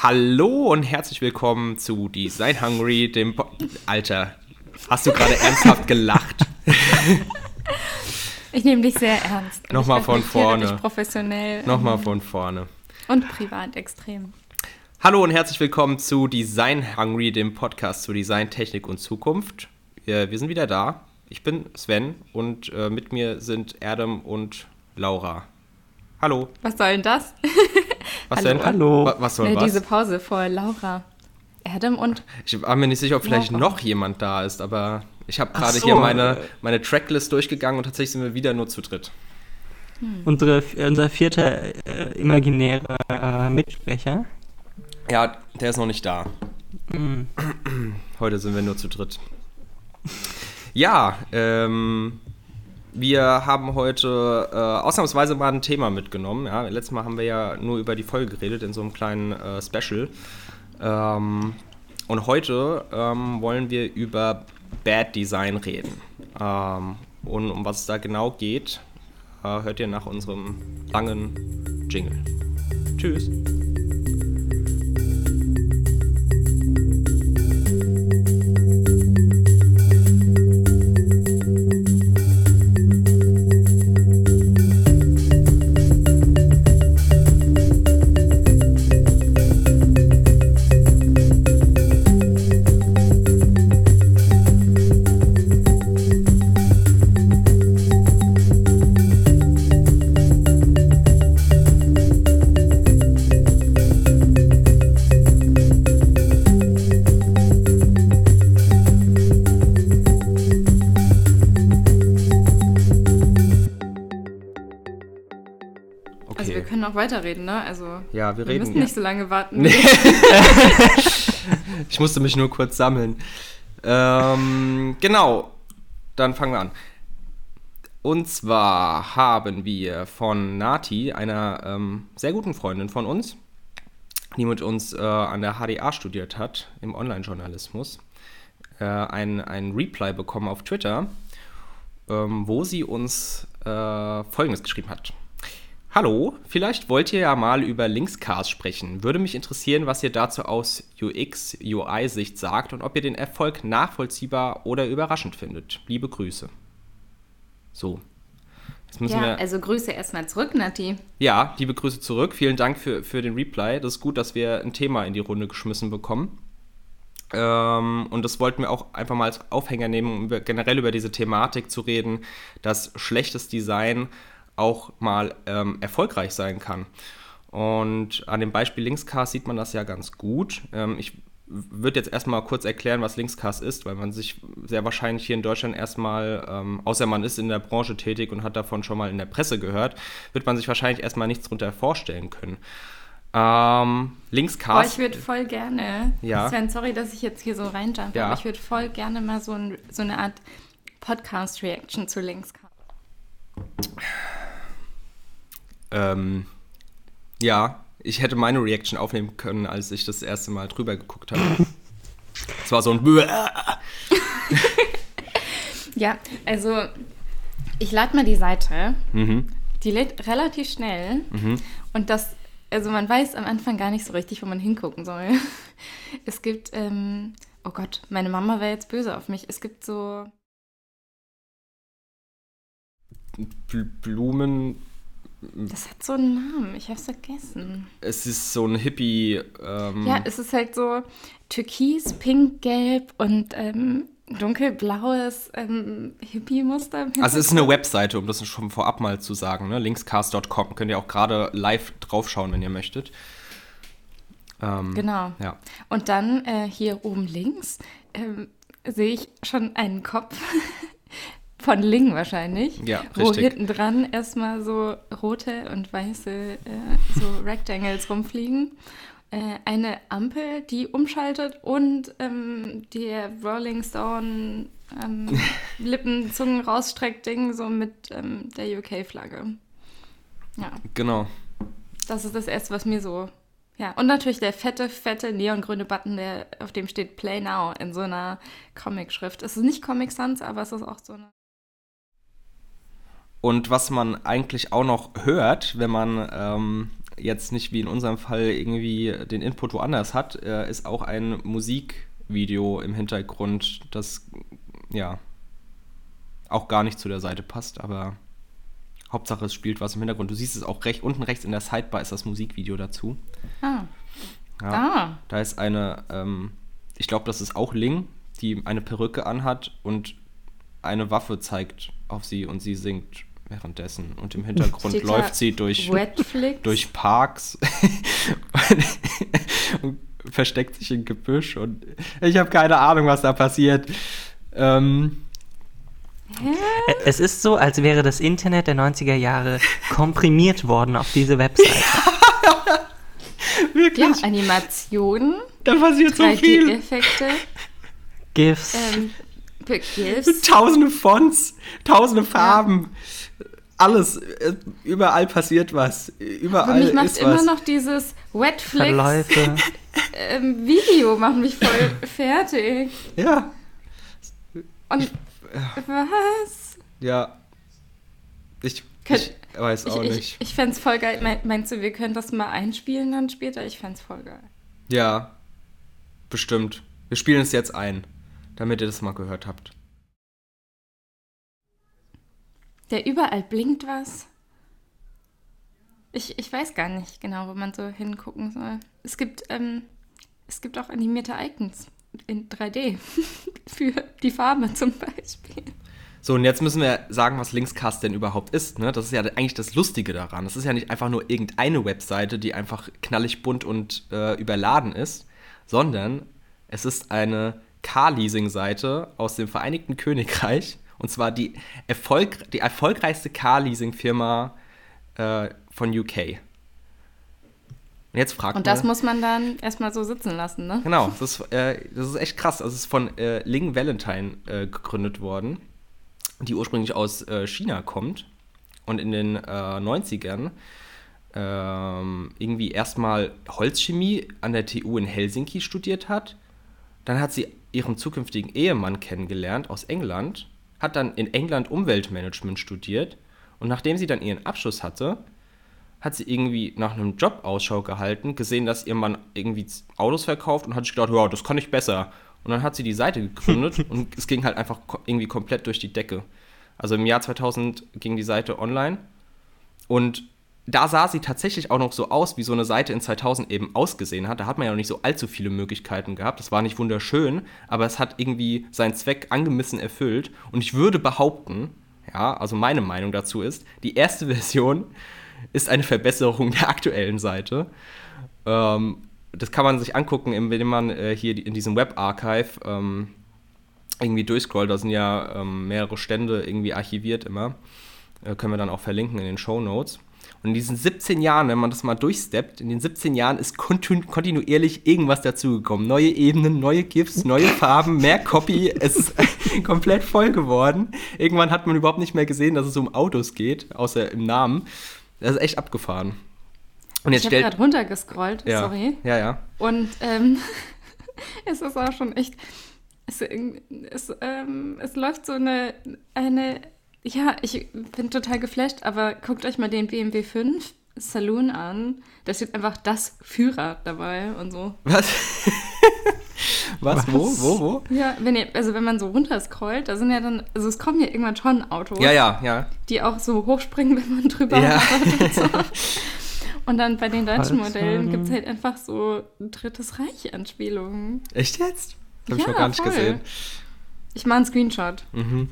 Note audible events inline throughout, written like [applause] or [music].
Hallo und herzlich willkommen zu Design Hungry, dem po Alter, hast du gerade ernsthaft gelacht? Ich nehme dich sehr ernst. Nochmal von vorne. Dich professionell. Nochmal ähm, von vorne. Und privat extrem. Hallo und herzlich willkommen zu Design Hungry, dem Podcast zu Design, Technik und Zukunft. Wir, wir sind wieder da. Ich bin Sven und äh, mit mir sind Adam und Laura. Hallo. Was soll denn das? [laughs] Was Hallo. denn? Hallo. Wa- Was soll Äh, was? diese Pause vor Laura. Adam und Ich war mir nicht sicher, ob vielleicht Laura. noch jemand da ist, aber ich habe gerade so, hier meine, meine Tracklist durchgegangen und tatsächlich sind wir wieder nur zu dritt. Unsere, unser vierter äh, imaginärer äh, Mitsprecher. Ja, der ist noch nicht da. Mhm. Heute sind wir nur zu dritt. Ja, ähm, wir haben heute äh, ausnahmsweise mal ein Thema mitgenommen. Ja, letztes Mal haben wir ja nur über die Folge geredet in so einem kleinen äh, Special. Ähm, und heute ähm, wollen wir über Bad Design reden. Ähm, und um was es da genau geht, äh, hört ihr nach unserem langen Jingle. Tschüss. Okay. Also wir können auch weiterreden, ne? Also ja, wir, wir reden. müssen nicht so lange warten. Nee. [laughs] ich musste mich nur kurz sammeln. Ähm, genau, dann fangen wir an. Und zwar haben wir von Nati, einer ähm, sehr guten Freundin von uns, die mit uns äh, an der HDA studiert hat, im Online-Journalismus, äh, ein, ein Reply bekommen auf Twitter, ähm, wo sie uns äh, Folgendes geschrieben hat. Hallo, vielleicht wollt ihr ja mal über Linkscars sprechen. Würde mich interessieren, was ihr dazu aus UX, UI-Sicht sagt und ob ihr den Erfolg nachvollziehbar oder überraschend findet. Liebe Grüße. So. Jetzt müssen Ja, wir. also Grüße erstmal zurück, Nati. Ja, liebe Grüße zurück. Vielen Dank für, für den Reply. Das ist gut, dass wir ein Thema in die Runde geschmissen bekommen. Ähm, und das wollten wir auch einfach mal als Aufhänger nehmen, um über, generell über diese Thematik zu reden, dass schlechtes Design auch mal ähm, erfolgreich sein kann. Und an dem Beispiel Linkscast sieht man das ja ganz gut. Ähm, ich würde jetzt erstmal kurz erklären, was Linkscast ist, weil man sich sehr wahrscheinlich hier in Deutschland erstmal, ähm, außer man ist in der Branche tätig und hat davon schon mal in der Presse gehört, wird man sich wahrscheinlich erstmal nichts darunter vorstellen können. Ähm, Linkscast. ich würde voll gerne, Ja. Sven, sorry, dass ich jetzt hier so reinjumpe, Ja. aber ich würde voll gerne mal so, ein, so eine Art Podcast-Reaction zu Links Ähm, ja, ich hätte meine Reaction aufnehmen können, als ich das erste Mal drüber geguckt habe. [laughs] Es war so ein [laughs] Ja, also ich lade mal die Seite. Mhm. Die lädt relativ schnell. Und das, also man weiß am Anfang gar nicht so richtig, wo man hingucken soll. [laughs] Es gibt, ähm, oh Gott, meine Mama wäre jetzt böse auf mich. Es gibt so, Bl Blumen. Das hat so einen Namen, ich hab's vergessen. Es ist so ein Hippie. Ähm, Ja, es ist halt so türkis, pink, gelb und ähm, dunkelblaues ähm, Hippie-Muster. also es ist eine. Webseite, um das schon vorab mal zu sagen. Ne? Linkscast.com könnt ihr auch gerade live draufschauen, wenn ihr möchtet. Ähm, Genau. Ja. Und dann äh, hier oben links ähm, sehe ich schon einen Kopf [laughs] von Ling wahrscheinlich. Ja, Wo richtig. hinten dran erstmal so rote und weiße äh, so [laughs] Rectangles rumfliegen. Äh, eine Ampel, die umschaltet und ähm, der Rolling Stone ähm, [laughs] Lippen, Zungen rausstreckt Ding so mit ähm, der UK-Flagge. Ja, Genau. das ist das erste, was mir so. Ja, und natürlich der fette, fette neongrüne Button, der, auf dem steht Play Now in so einer Comic-Schrift. Es ist nicht Comic Sans, aber es ist auch so eine. Und was man eigentlich auch noch hört, wenn man ähm, jetzt nicht wie in unserem Fall irgendwie den Input woanders hat, äh, ist auch ein Musikvideo im Hintergrund, das ja auch gar nicht zu der Seite passt, aber Hauptsache es spielt was im Hintergrund. Du siehst es auch recht unten rechts in der Sidebar ist das Musikvideo dazu. Ah. Ja, Ah. Da ist eine, ähm, ich glaube, das ist auch Ling, die eine Perücke anhat und eine Waffe zeigt auf sie und sie singt währenddessen. Und im Hintergrund Steht läuft sie durch, [laughs] durch Parks [laughs] und versteckt sich im Gebüsch und ich habe keine Ahnung, was da passiert. Ähm, Es ist so, als wäre das Internet der 90er Jahre komprimiert worden auf diese Webseite. [laughs] wirklich, Ja, Animationen, da passiert so viel. 3D-Effekte, GIFs. ähm, GIFs. [laughs] Tausende Fonts, tausende Farben. Alles, äh, überall passiert was. Überall Aber mich macht ist immer was. noch dieses Wetflix Verläufe. [laughs] ähm, Video macht mich voll [laughs] fertig. Ja, Und was? ja. Ich, Könnt- ich weiß Ich, auch ich, nicht. ich fände es voll geil. Mein- Meinst du, wir können das mal einspielen dann später? Ich fände es voll geil. Ja, bestimmt. Wir spielen es jetzt ein, damit ihr das mal gehört habt. Der überall blinkt was. Ich, ich weiß gar nicht genau, wo man so hingucken soll. Es gibt, ähm, es gibt auch animierte Icons in 3D [laughs] für die Farbe zum Beispiel. So, und jetzt müssen wir sagen, was Linkscast denn überhaupt ist. Ne? Das ist ja eigentlich das Lustige daran. Das ist ja nicht einfach nur irgendeine Webseite, die einfach knallig bunt und äh, überladen ist, sondern es ist eine Car-Leasing-Seite aus dem Vereinigten Königreich. Und zwar die, Erfolg, die erfolgreichste Car-Leasing-Firma äh, von UK. Und jetzt fragt Und das man, muss man dann erstmal so sitzen lassen, ne? Genau, das ist, äh, das ist echt krass. Also es ist von äh, Ling Valentine äh, gegründet worden, die ursprünglich aus äh, China kommt und in den äh, 90ern ähm, irgendwie erstmal Holzchemie an der TU in Helsinki studiert hat. Dann hat sie ihren zukünftigen Ehemann kennengelernt aus England, hat dann in England Umweltmanagement studiert und nachdem sie dann ihren Abschluss hatte, hat sie irgendwie nach einem Job Ausschau gehalten, gesehen, dass ihr Mann irgendwie Autos verkauft und hat sich gedacht, ja, das kann ich besser. Und dann hat sie die Seite gegründet [laughs] und es ging halt einfach irgendwie komplett durch die Decke. Also im Jahr 2000 ging die Seite online und da sah sie tatsächlich auch noch so aus, wie so eine Seite in 2000 eben ausgesehen hat. Da hat man ja noch nicht so allzu viele Möglichkeiten gehabt. Das war nicht wunderschön, aber es hat irgendwie seinen Zweck angemessen erfüllt. Und ich würde behaupten, ja, also meine Meinung dazu ist, die erste [laughs] Version ist eine Verbesserung der aktuellen Seite. Ähm, das kann man sich angucken, indem man äh, hier in diesem Web-Archive ähm, irgendwie durchscrollt. Da sind ja ähm, mehrere Stände irgendwie archiviert immer. Äh, können wir dann auch verlinken in den Show Notes. Und in diesen 17 Jahren, wenn man das mal durchsteppt, in den 17 Jahren ist kontinu kontinuierlich irgendwas dazugekommen. Neue Ebenen, neue GIFs, neue Farben, mehr Copy. Es ist [laughs] komplett voll geworden. Irgendwann hat man überhaupt nicht mehr gesehen, dass es um Autos geht, außer im Namen. Das ist echt abgefahren. Und jetzt ich habe gerade runtergescrollt, Ja, sorry. ja, ja. Und ähm, [laughs] es ist auch schon echt. Es, es, ähm, es läuft so eine, eine. Ja, ich bin total geflasht, aber guckt euch mal den BMW 5 Saloon an. Da steht einfach das Führer dabei und so. Was? Was? [laughs] Was? Wo? Wo? Wo? Ja, wenn ihr, also wenn man so runterscrollt, da sind ja dann, also es kommen ja irgendwann schon Autos, Ja, ja, ja. die auch so hochspringen, [laughs] wenn man drüber Ja. und so. [laughs] Und dann bei den deutschen. Modellen gibt es halt einfach so ein drittes Reich-Anspielungen. Echt jetzt? Habe ich Ja, noch gar nicht voll. gesehen. Ich mache einen Screenshot. Mhm.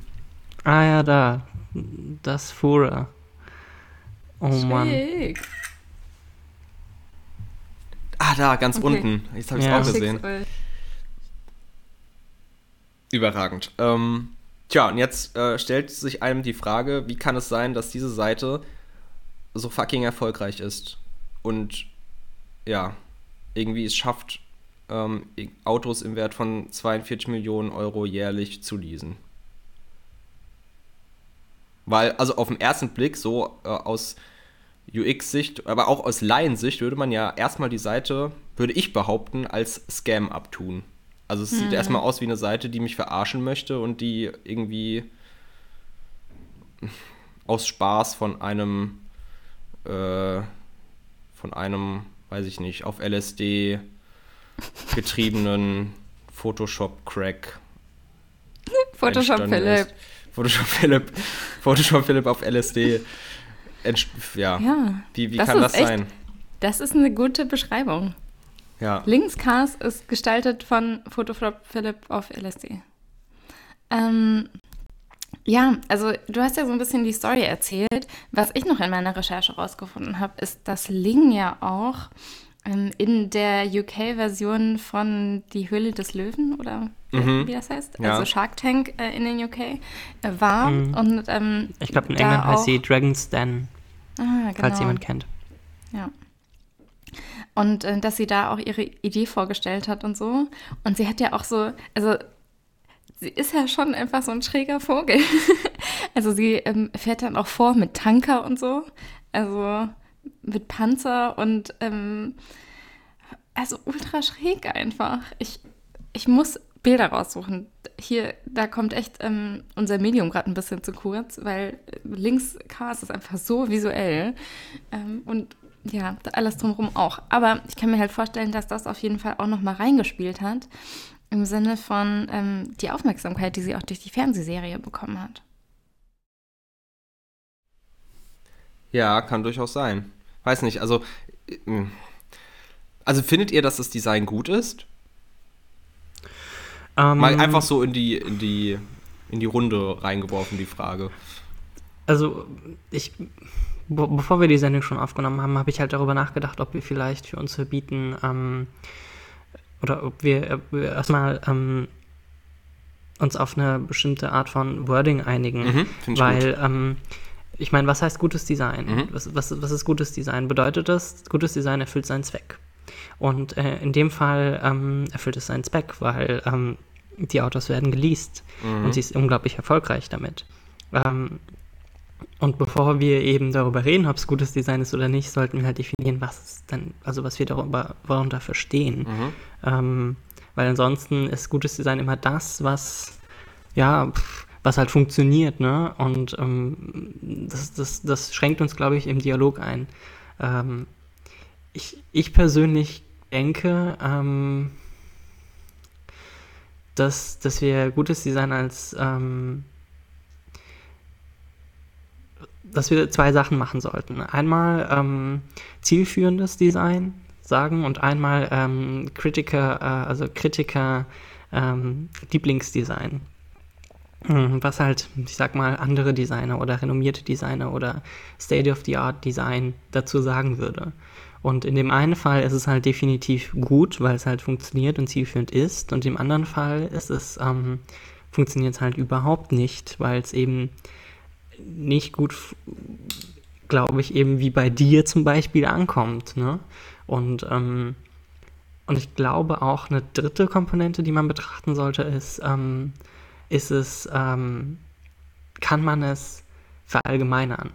Ah ja, da. Das Fura. Oh Mann. Schick. Ah, da, ganz Okay. unten. Jetzt habe ich es Ja. auch gesehen. Überragend. Ähm, tja, und jetzt äh, stellt sich einem die Frage, wie kann es sein, dass diese Seite so fucking erfolgreich ist und ja, irgendwie es schafft, ähm, Autos im Wert von 42 Millionen Euro jährlich zu leasen. Weil, also auf den ersten Blick, so äh, aus UX-Sicht, aber auch aus Laiensicht, würde man ja erstmal die Seite, würde ich behaupten, als Scam abtun. Also es sieht erstmal aus wie eine Seite, die mich verarschen möchte und die irgendwie aus Spaß von einem äh, von von einem, weiß ich nicht, auf LSD getriebenen Photoshop-Crack. [laughs] Photoshop Philipp. Photoshop Philipp. Photoshop Philipp auf LSD. Ja. ja. Wie, wie das kann das echt, sein? Das ist eine gute Beschreibung. Ja. Linkscast ist gestaltet von Photoshop Philipp auf LSD. Ähm, ja, also du hast ja so ein bisschen die Story erzählt. Was ich noch in meiner Recherche rausgefunden habe, ist, dass Ling ja auch in der UK-Version von Die Höhle des Löwen oder mhm. wie das heißt, ja. also Shark Tank äh, in den UK äh, war. Mhm. Und, ähm, ich glaube, in England heißt sie Dragon's Den, ah, genau. falls jemand kennt. Ja. Und äh, dass sie da auch ihre Idee vorgestellt hat und so. Und sie hat ja auch so, also sie ist ja schon einfach so ein schräger Vogel. [laughs] also sie ähm, fährt dann auch vor mit Tanker und so. Also mit Panzer und ähm, also ultra schräg einfach. Ich, ich muss Bilder raussuchen. Hier, da kommt echt ähm, unser Medium gerade ein bisschen zu kurz, weil links Cast ist einfach so visuell ähm, und ja, alles drumherum auch. Aber ich kann mir halt vorstellen, dass das auf jeden Fall auch noch mal reingespielt hat. Im Sinne von ähm, die Aufmerksamkeit, die sie auch durch die Fernsehserie bekommen hat. Ja, kann durchaus sein. Weiß nicht, also. Äh, also findet ihr, dass das Design gut ist? Um, Mal einfach so in die, in die, in die Runde reingeworfen, die Frage. Also, ich, bevor wir die Sendung schon aufgenommen haben, habe ich halt darüber nachgedacht, ob wir vielleicht für uns verbieten, ähm, oder ob wir, ob wir erstmal ähm, uns auf eine bestimmte Art von Wording einigen. Mhm, weil, ähm, ich meine, was heißt gutes Design? Mhm. Was, was, was ist gutes Design? Bedeutet das, gutes Design erfüllt seinen Zweck. Und äh, in dem Fall ähm, erfüllt es seinen Zweck, weil ähm, die Autos werden geleast mhm. und sie ist unglaublich erfolgreich damit. Ähm, und bevor wir eben darüber reden, ob es gutes Design ist oder nicht, sollten wir halt definieren, was denn, also was wir darüber, darunter verstehen. Mhm. Ähm, weil ansonsten ist gutes Design immer das, was, ja, was halt funktioniert, ne? Und ähm, das, das, das schränkt uns, glaube ich, im Dialog ein. Ähm, ich, ich persönlich denke, ähm, dass, dass wir gutes Design als ähm, dass wir zwei Sachen machen sollten. Einmal ähm, zielführendes Design sagen und einmal ähm, Kritiker, äh, also Kritiker ähm, Lieblingsdesign. Hm, was halt, ich sag mal, andere Designer oder renommierte Designer oder State-of-the-Art-Design dazu sagen würde. Und in dem einen Fall ist es halt definitiv gut, weil es halt funktioniert und zielführend ist. Und im anderen Fall ist es, ähm, funktioniert es halt überhaupt nicht, weil es eben nicht gut, glaube ich, eben wie bei dir zum Beispiel ankommt. Ne? Und, ähm, und ich glaube auch eine dritte Komponente, die man betrachten sollte, ist, ähm, ist es, ähm, kann man es verallgemeinern?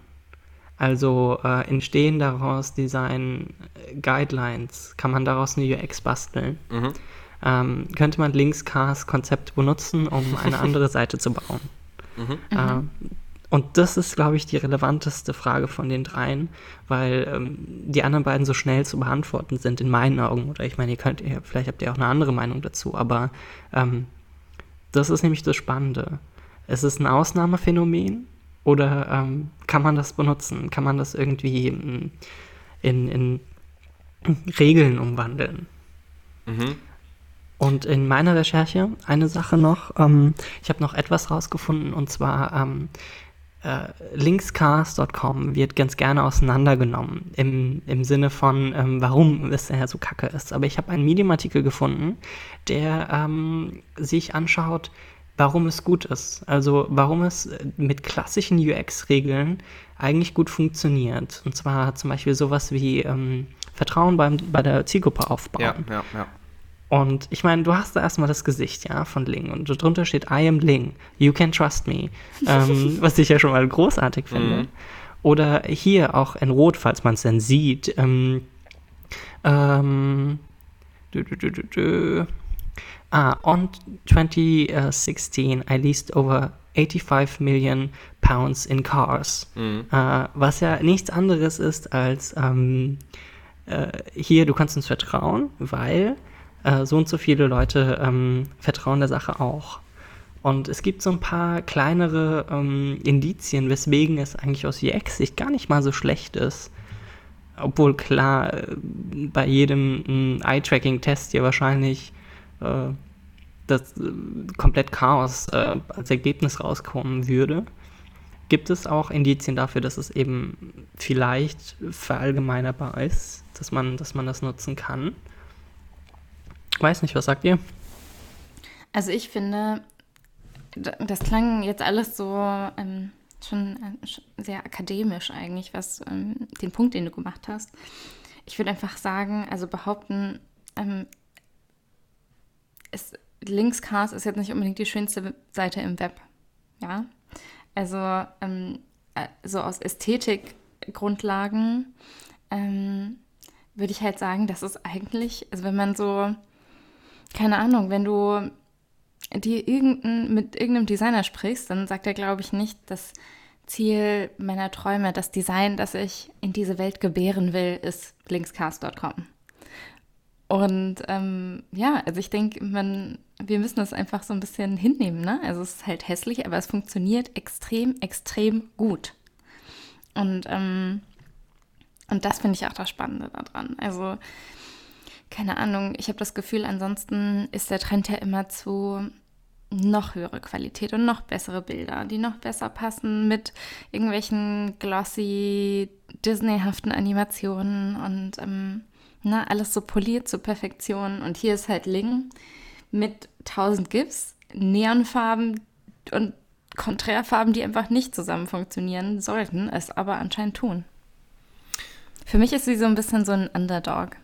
Also äh, entstehen daraus Design Guidelines, kann man daraus eine UX basteln? Mhm. Ähm, könnte man Linkscast-Konzept benutzen, um eine [laughs] andere Seite zu bauen? Mhm. Äh, und das ist, glaube ich, die relevanteste Frage von den dreien, weil ähm, die anderen beiden so schnell zu beantworten sind in meinen Augen. Oder ich meine, ihr könnt, vielleicht habt ihr auch eine andere Meinung dazu, aber ähm, das ist nämlich das Spannende. Es ist ein Ausnahmephänomen oder ähm, kann man das benutzen? Kann man das irgendwie in, in, in Regeln umwandeln? Mhm. Und in meiner Recherche eine Sache noch. Ähm, ich habe noch etwas rausgefunden und zwar ähm, äh, Linkscast.com wird ganz gerne auseinandergenommen im, im Sinne von, ähm, warum es ja so kacke ist. Aber ich habe einen Medium-Artikel gefunden, der ähm, sich anschaut, warum es gut ist. Also warum es mit klassischen UX-Regeln eigentlich gut funktioniert. Und zwar zum Beispiel sowas wie ähm, Vertrauen beim, bei der Zielgruppe aufbauen. Ja, ja, ja. Und ich meine, du hast da erstmal das Gesicht, ja, von Ling. Und drunter steht, I am Ling, you can trust me. ähm, [laughs] was ich ja schon mal großartig finde. Mhm. Oder hier auch in Rot, falls man es denn sieht. Ähm, ähm, dü, dü, dü, ah, on 2016, I leased over 85 million pounds in cars. Mhm. Äh, was ja nichts anderes ist als ähm, äh, hier, du kannst uns vertrauen, weil äh, so und so viele Leute ähm, vertrauen der Sache auch. Und es gibt so ein paar kleinere ähm, Indizien, weswegen es eigentlich aus UX-Sicht gar nicht mal so schlecht ist. Obwohl klar, äh, bei jedem Eye-Tracking-Test ja wahrscheinlich äh, das äh, komplett Chaos äh, als Ergebnis rauskommen würde, gibt es auch Indizien dafür, dass es eben vielleicht verallgemeinerbar ist, dass man, dass man das nutzen kann. Weiß nicht, was sagt ihr? Also ich finde, das klang jetzt alles so ähm, schon äh, sehr akademisch eigentlich, was ähm, den Punkt, den du gemacht hast. Ich würde einfach sagen, also behaupten, ähm, es, Linkscast ist jetzt nicht unbedingt die schönste Seite im Web. Ja, also ähm, äh, so aus Ästhetikgrundlagen ähm, würde ich halt sagen, dass es eigentlich, also wenn man so, keine Ahnung, wenn du die irgendein, mit irgendeinem Designer sprichst, dann sagt er, glaube ich, nicht, das Ziel meiner Träume, das Design, das ich in diese Welt gebären will, ist linkscast.com. Und ähm, ja, also ich denke, wir müssen das einfach so ein bisschen hinnehmen. Ne? Also es ist halt hässlich, aber es funktioniert extrem, extrem gut. Und, ähm, und das finde ich auch das Spannende daran. Also keine Ahnung, ich habe das Gefühl, ansonsten ist der Trend ja immer zu noch höhere Qualität und noch bessere Bilder, die noch besser passen mit irgendwelchen glossy, Disney-haften Animationen und ähm, na, alles so poliert zur Perfektion. Und hier ist halt Ling mit 1000 GIFs, Neonfarben und Konträrfarben, die einfach nicht zusammen funktionieren sollten, es aber anscheinend tun. Für mich ist sie so ein bisschen so ein Underdog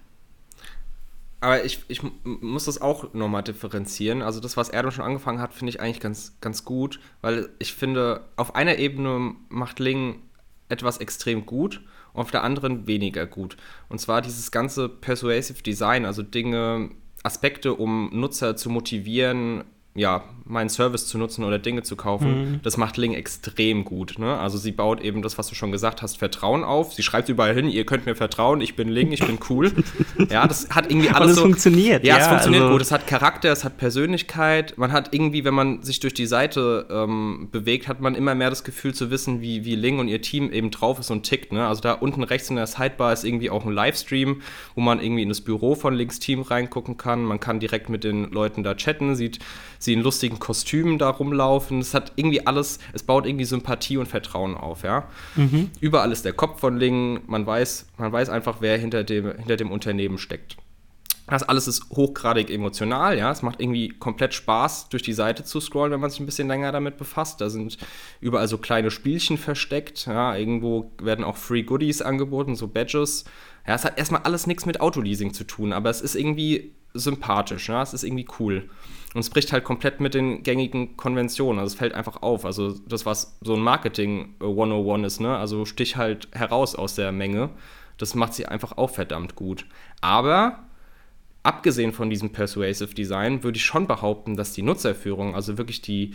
aber ich, ich muss das auch nochmal differenzieren. Also das, was Erdem schon angefangen hat, finde ich eigentlich ganz, ganz gut, weil ich finde, auf einer Ebene macht Ling etwas extrem gut und auf der anderen weniger gut. Und zwar dieses ganze Persuasive Design, also Dinge, Aspekte, um Nutzer zu motivieren, ja, meinen Service zu nutzen oder Dinge zu kaufen, mhm. das macht Ling extrem gut. Ne? Also sie baut eben das, was du schon gesagt hast, Vertrauen auf. Sie schreibt überall hin, ihr könnt mir vertrauen, ich bin Ling, ich bin cool. [laughs] ja, das hat irgendwie alles Und es so, funktioniert. Ja, ja es funktioniert also gut. Es hat Charakter, es hat Persönlichkeit. Man hat irgendwie, wenn man sich durch die Seite ähm, bewegt, hat man immer mehr das Gefühl zu wissen, wie, wie Ling und ihr Team eben drauf ist und tickt. Ne? Also da unten rechts in der Sidebar ist irgendwie auch ein Livestream, wo man irgendwie in das Büro von Lings Team reingucken kann. Man kann direkt mit den Leuten da chatten, sieht sie in lustigen Kostümen da rumlaufen. Es hat irgendwie alles, es baut irgendwie Sympathie und Vertrauen auf, ja. Mhm. Überall ist der Kopf von Ling, man weiß, man weiß einfach, wer hinter dem, hinter dem Unternehmen steckt. Das alles ist hochgradig emotional, ja. Es macht irgendwie komplett Spaß, durch die Seite zu scrollen, wenn man sich ein bisschen länger damit befasst. Da sind überall so kleine Spielchen versteckt, ja. Irgendwo werden auch Free Goodies angeboten, so Badges. Ja, es hat erstmal alles nichts mit Autoleasing zu tun, aber es ist irgendwie sympathisch, ja. Es ist irgendwie cool. Und es bricht halt komplett mit den gängigen Konventionen. Also es fällt einfach auf. Also das, was so ein Marketing 101 ist, ne? Also stich halt heraus aus der Menge. Das macht sie einfach auch verdammt gut. Aber abgesehen von diesem Persuasive Design würde ich schon behaupten, dass die Nutzerführung, also wirklich die,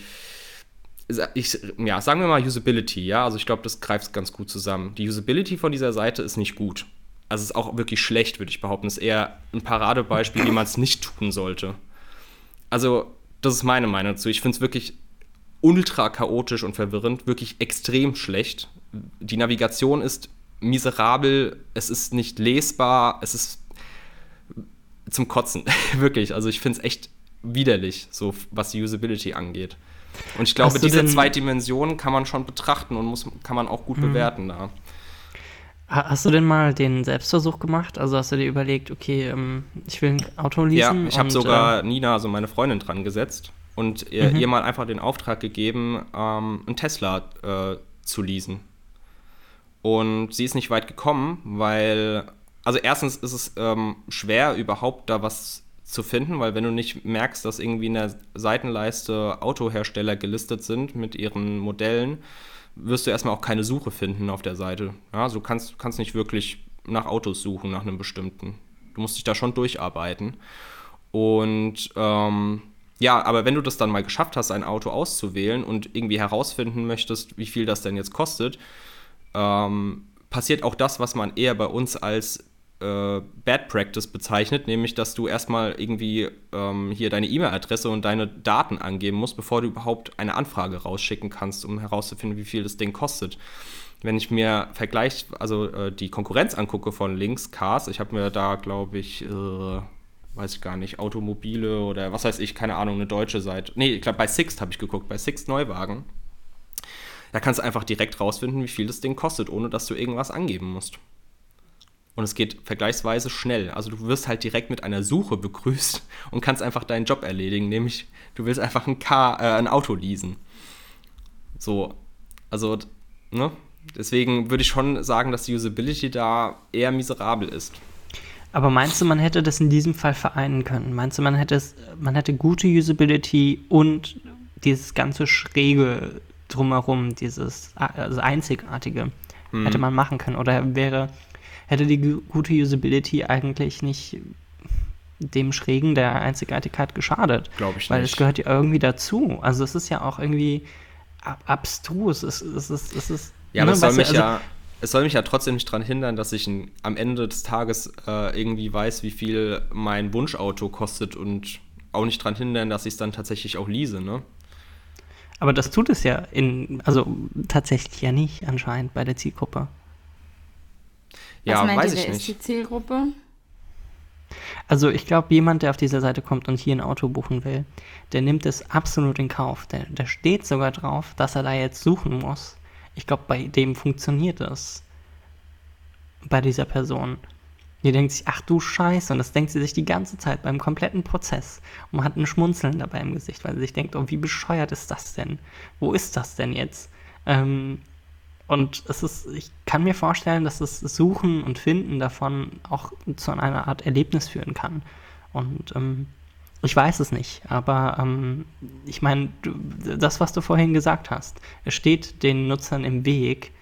ich, ja, sagen wir mal Usability, ja, also ich glaube, das greift ganz gut zusammen. Die Usability von dieser Seite ist nicht gut. Also es ist auch wirklich schlecht, würde ich behaupten. Es ist eher ein Paradebeispiel, wie man es nicht tun sollte also das ist meine Meinung dazu. Ich finde es wirklich ultra chaotisch und verwirrend, wirklich extrem schlecht. Die Navigation ist miserabel, es ist nicht lesbar, es ist zum Kotzen, [laughs] wirklich. Also ich finde es echt widerlich, so was die Usability angeht. Und ich glaube, diese zwei Dimensionen kann man schon betrachten und muss, kann man auch gut mhm. bewerten da. Hast du denn mal den Selbstversuch gemacht? Also hast du dir überlegt, okay, ähm, ich will ein Auto leasen? Ja, ich habe sogar äh, Nina, also meine Freundin, dran gesetzt und ihr, mhm. ihr mal einfach den Auftrag gegeben, ähm, einen Tesla äh, zu leasen. Und sie ist nicht weit gekommen, weil, also erstens ist es ähm, schwer, überhaupt da was zu finden, weil wenn du nicht merkst, dass irgendwie in der Seitenleiste Autohersteller gelistet sind mit ihren Modellen, wirst du erstmal auch keine Suche finden auf der Seite. Ja, du kannst, kannst nicht wirklich nach Autos suchen, nach einem bestimmten. Du musst dich da schon durcharbeiten. Und ähm, ja, aber wenn du das dann mal geschafft hast, ein Auto auszuwählen und irgendwie herausfinden möchtest, wie viel das denn jetzt kostet, ähm, passiert auch das, was man eher bei uns als äh, Bad Practice bezeichnet, nämlich dass du erstmal irgendwie ähm, hier deine E-Mail-Adresse und deine Daten angeben musst, bevor du überhaupt eine Anfrage rausschicken kannst, um herauszufinden, wie viel das Ding kostet. Wenn ich mir Vergleich, also äh, die Konkurrenz angucke von Links, Cars, ich habe mir da, glaube ich, äh, weiß ich gar nicht, Automobile oder was weiß ich, keine Ahnung, eine deutsche Seite. Nee, ich glaube, bei Sixt habe ich geguckt, bei Sixt Neuwagen. Da kannst du einfach direkt rausfinden, wie viel das Ding kostet, ohne dass du irgendwas angeben musst. Und es geht vergleichsweise schnell. Also du wirst halt direkt mit einer Suche begrüßt und kannst einfach deinen Job erledigen, nämlich du willst einfach ein, Car, äh, ein Auto leasen. So, also, ne? Deswegen würde ich schon sagen, dass die Usability da eher miserabel ist. Aber meinst du, man hätte das in diesem Fall vereinen können? Meinst du, man hätte, es, man hätte gute Usability und dieses ganze Schräge drumherum, dieses also Einzigartige, hm. hätte man machen können? Oder wäre, hätte die gute Usability eigentlich nicht dem Schrägen der Einzigartigkeit geschadet? Glaube ich Weil nicht. es gehört ja irgendwie dazu. Also es ist ja auch irgendwie ab abstrus. Es, es, es, es ist, ja, aber ne, es soll mich also, ja es soll mich ja trotzdem nicht daran hindern, dass ich am Ende des Tages äh, irgendwie weiß, wie viel mein Wunschauto kostet und auch nicht daran hindern, dass ich es dann tatsächlich auch lease, ne? Aber das tut es ja in, also tatsächlich ja nicht anscheinend bei der Zielgruppe. Ja, Was weiß ihr, ich nicht. ist die Zielgruppe? Also ich glaube, jemand, der auf diese Seite kommt und hier ein Auto buchen will, der nimmt es absolut in Kauf. Der, der steht sogar drauf, dass er da jetzt suchen muss. Ich glaube, bei dem funktioniert das. Bei dieser Person. Die denkt sich, ach du Scheiße, und das denkt sie sich die ganze Zeit beim kompletten Prozess. Und man hat ein Schmunzeln dabei im Gesicht, weil sie sich denkt, oh, wie bescheuert ist das denn? Wo ist das denn jetzt? Ähm, und es ist, ich kann mir vorstellen, dass das Suchen und Finden davon auch zu einer Art Erlebnis führen kann. Und ähm, ich weiß es nicht, aber ähm, ich meine, das, was du vorhin gesagt hast, es steht den Nutzern im Weg,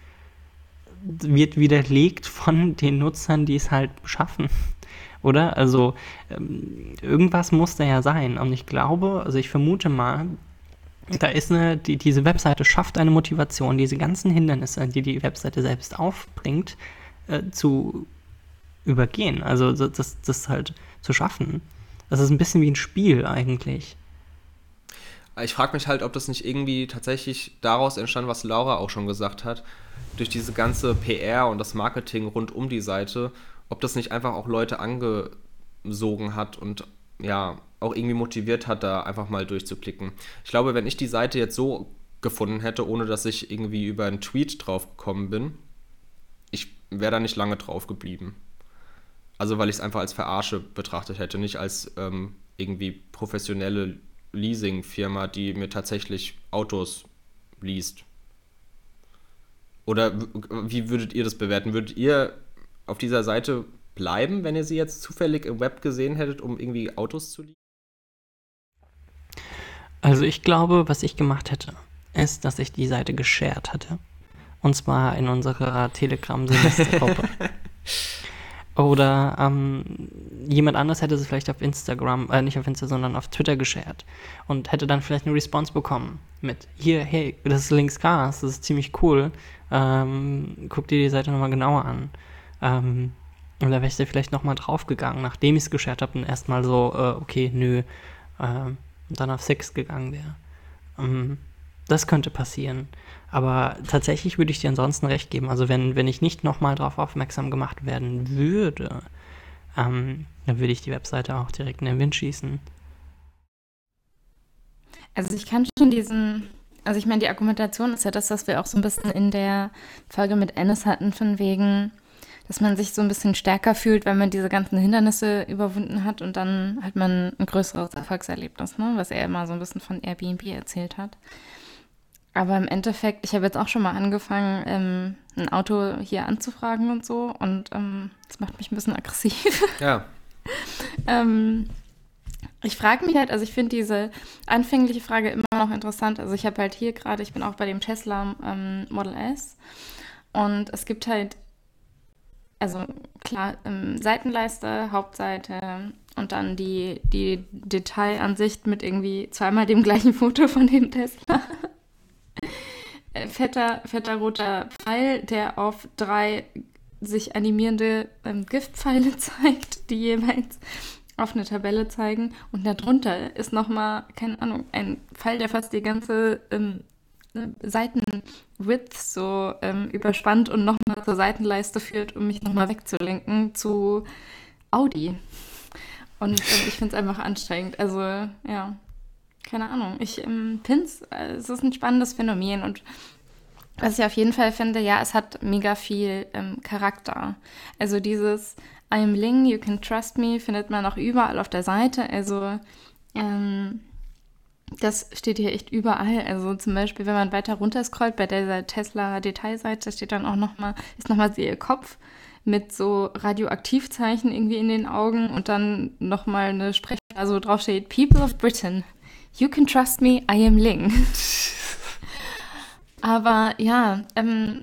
wird widerlegt von den Nutzern, die es halt schaffen. [laughs] Oder? Also ähm, irgendwas muss da ja sein. Und ich glaube, also ich vermute mal, da ist eine, die, diese Webseite schafft eine Motivation, diese ganzen Hindernisse, die die Webseite selbst aufbringt, äh, zu übergehen. Also das, das halt zu schaffen. Das ist ein bisschen wie ein Spiel eigentlich. Ich frage mich halt, ob das nicht irgendwie tatsächlich daraus entstand, was Laura auch schon gesagt hat, durch diese ganze PR und das Marketing rund um die Seite, ob das nicht einfach auch Leute angesogen hat und ja, auch irgendwie motiviert hat, da einfach mal durchzuklicken. Ich glaube, wenn ich die Seite jetzt so gefunden hätte, ohne dass ich irgendwie über einen Tweet drauf gekommen bin, ich wäre da nicht lange drauf geblieben. Also weil ich es einfach als Verarsche betrachtet hätte, nicht als ähm, irgendwie professionelle Leasing-Firma, die mir tatsächlich Autos liest. Oder wie würdet ihr das bewerten? Würdet ihr auf dieser Seite bleiben, wenn ihr sie jetzt zufällig im Web gesehen hättet, um irgendwie Autos zu lieben? Also ich glaube, was ich gemacht hätte, ist, dass ich die Seite geshared hatte. Und zwar in unserer Telegram-Semestergruppe. [laughs] Oder ähm, jemand anders hätte es vielleicht auf Instagram, äh, nicht auf Instagram, sondern auf Twitter geshared und hätte dann vielleicht eine Response bekommen mit, hier, hey, das ist Links Cars, das ist ziemlich cool, ähm, guck dir die Seite nochmal genauer an. Ähm, und da wäre ich da vielleicht nochmal draufgegangen, nachdem ich es geshared habe und erstmal so, äh, okay, nö, äh, dann auf Sex gegangen wäre. Ähm, das könnte passieren. Aber tatsächlich würde ich dir ansonsten recht geben. Also wenn, wenn ich nicht nochmal darauf aufmerksam gemacht werden würde, ähm, dann würde ich die Webseite auch direkt in den Wind schießen. Also ich kann schon diesen, also ich meine, die Argumentation ist ja das, was wir auch so ein bisschen in der Folge mit Ennis hatten, von wegen, dass man sich so ein bisschen stärker fühlt, wenn man diese ganzen Hindernisse überwunden hat und dann hat man ein größeres Erfolgserlebnis, ne? was er immer so ein bisschen von Airbnb erzählt hat. Aber im Endeffekt, ich habe jetzt auch schon mal angefangen, ähm, ein Auto hier anzufragen und so. Und ähm, das macht mich ein bisschen aggressiv. [laughs] Ja. ähm, ich frage mich halt, also ich finde diese anfängliche Frage immer noch interessant. Also ich habe halt hier gerade, ich bin auch bei dem Tesla ähm, Model S. Und es gibt halt, also klar, ähm, Seitenleiste, Hauptseite und dann die, die Detailansicht mit irgendwie zweimal dem gleichen Foto von dem Tesla. [laughs] Äh, fetter, fetter roter Pfeil, der auf drei sich animierende ähm, Giftpfeile [laughs] zeigt, die jeweils auf eine Tabelle zeigen. Und darunter ist nochmal, keine Ahnung, ein Pfeil, der fast die ganze ähm, Seitenwidth so ähm, überspannt und nochmal zur Seitenleiste führt, um mich nochmal wegzulenken zu Audi. Und äh, ich finde es einfach anstrengend. Also, ja, keine Ahnung. Ich ähm, finde es, äh, es ist ein spannendes Phänomen und was ich auf jeden Fall finde, ja, es hat mega viel ähm, Charakter. Also dieses I'm Ling, you can trust me, findet man auch überall auf der Seite. Also ähm, das steht hier echt überall. Also zum Beispiel, wenn man weiter runter scrollt bei dieser Tesla-Detailseite, steht dann auch nochmal, ist nochmal ihr Kopf mit so Radioaktivzeichen irgendwie in den Augen und dann nochmal eine Sprech, also drauf steht, People of Britain, you can trust me, I am Ling. [laughs] Aber ja, ähm,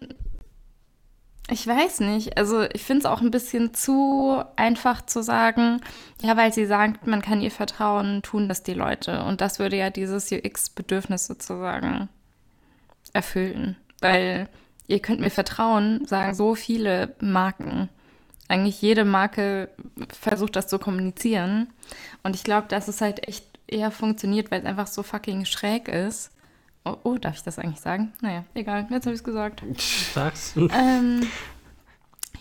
ich weiß nicht. Also ich finde es auch ein bisschen zu einfach zu sagen, ja, weil sie sagt, man kann ihr vertrauen, tun das die Leute. Und das würde ja dieses UX-Bedürfnis sozusagen erfüllen. Weil ihr könnt mir vertrauen, sagen so viele Marken. Eigentlich jede Marke versucht das zu kommunizieren. Und ich glaube, dass es halt echt eher funktioniert, weil es einfach so fucking schräg ist. Oh, oh, darf ich das eigentlich sagen? Naja, egal, jetzt habe ich es gesagt. Sag's. Ähm,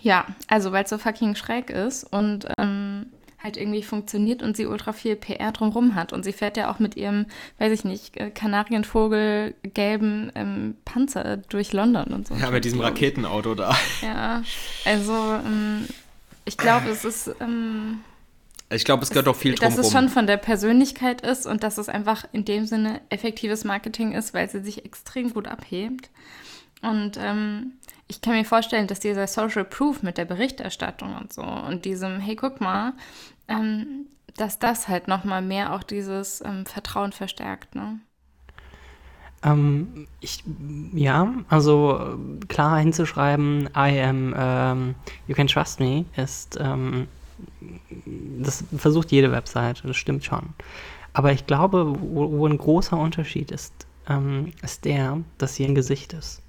ja, also weil es so fucking schräg ist und ähm, halt irgendwie funktioniert und sie ultra viel PR drumrum hat. Und sie fährt ja auch mit ihrem, weiß ich nicht, äh, Kanarienvogel gelben ähm, Panzer durch London und so. Ja, mit diesem Raketenauto da. Ja, also ähm, ich glaube, es ist. Ähm, ich glaube, es gehört auch viel drum Dass es schon von der Persönlichkeit ist und dass es einfach in dem Sinne effektives Marketing ist, weil sie sich extrem gut abhebt. Und ähm, ich kann mir vorstellen, dass dieser Social Proof mit der Berichterstattung und so und diesem, hey, guck mal, ähm, dass das halt nochmal mehr auch dieses ähm, Vertrauen verstärkt, ne? Ähm, ich, ja, also klar hinzuschreiben, I am, um, you can trust me, ist ähm, das versucht jede Webseite, das stimmt schon. Aber ich glaube, wo, wo ein großer Unterschied ist, ähm, ist der, dass sie ein Gesicht ist.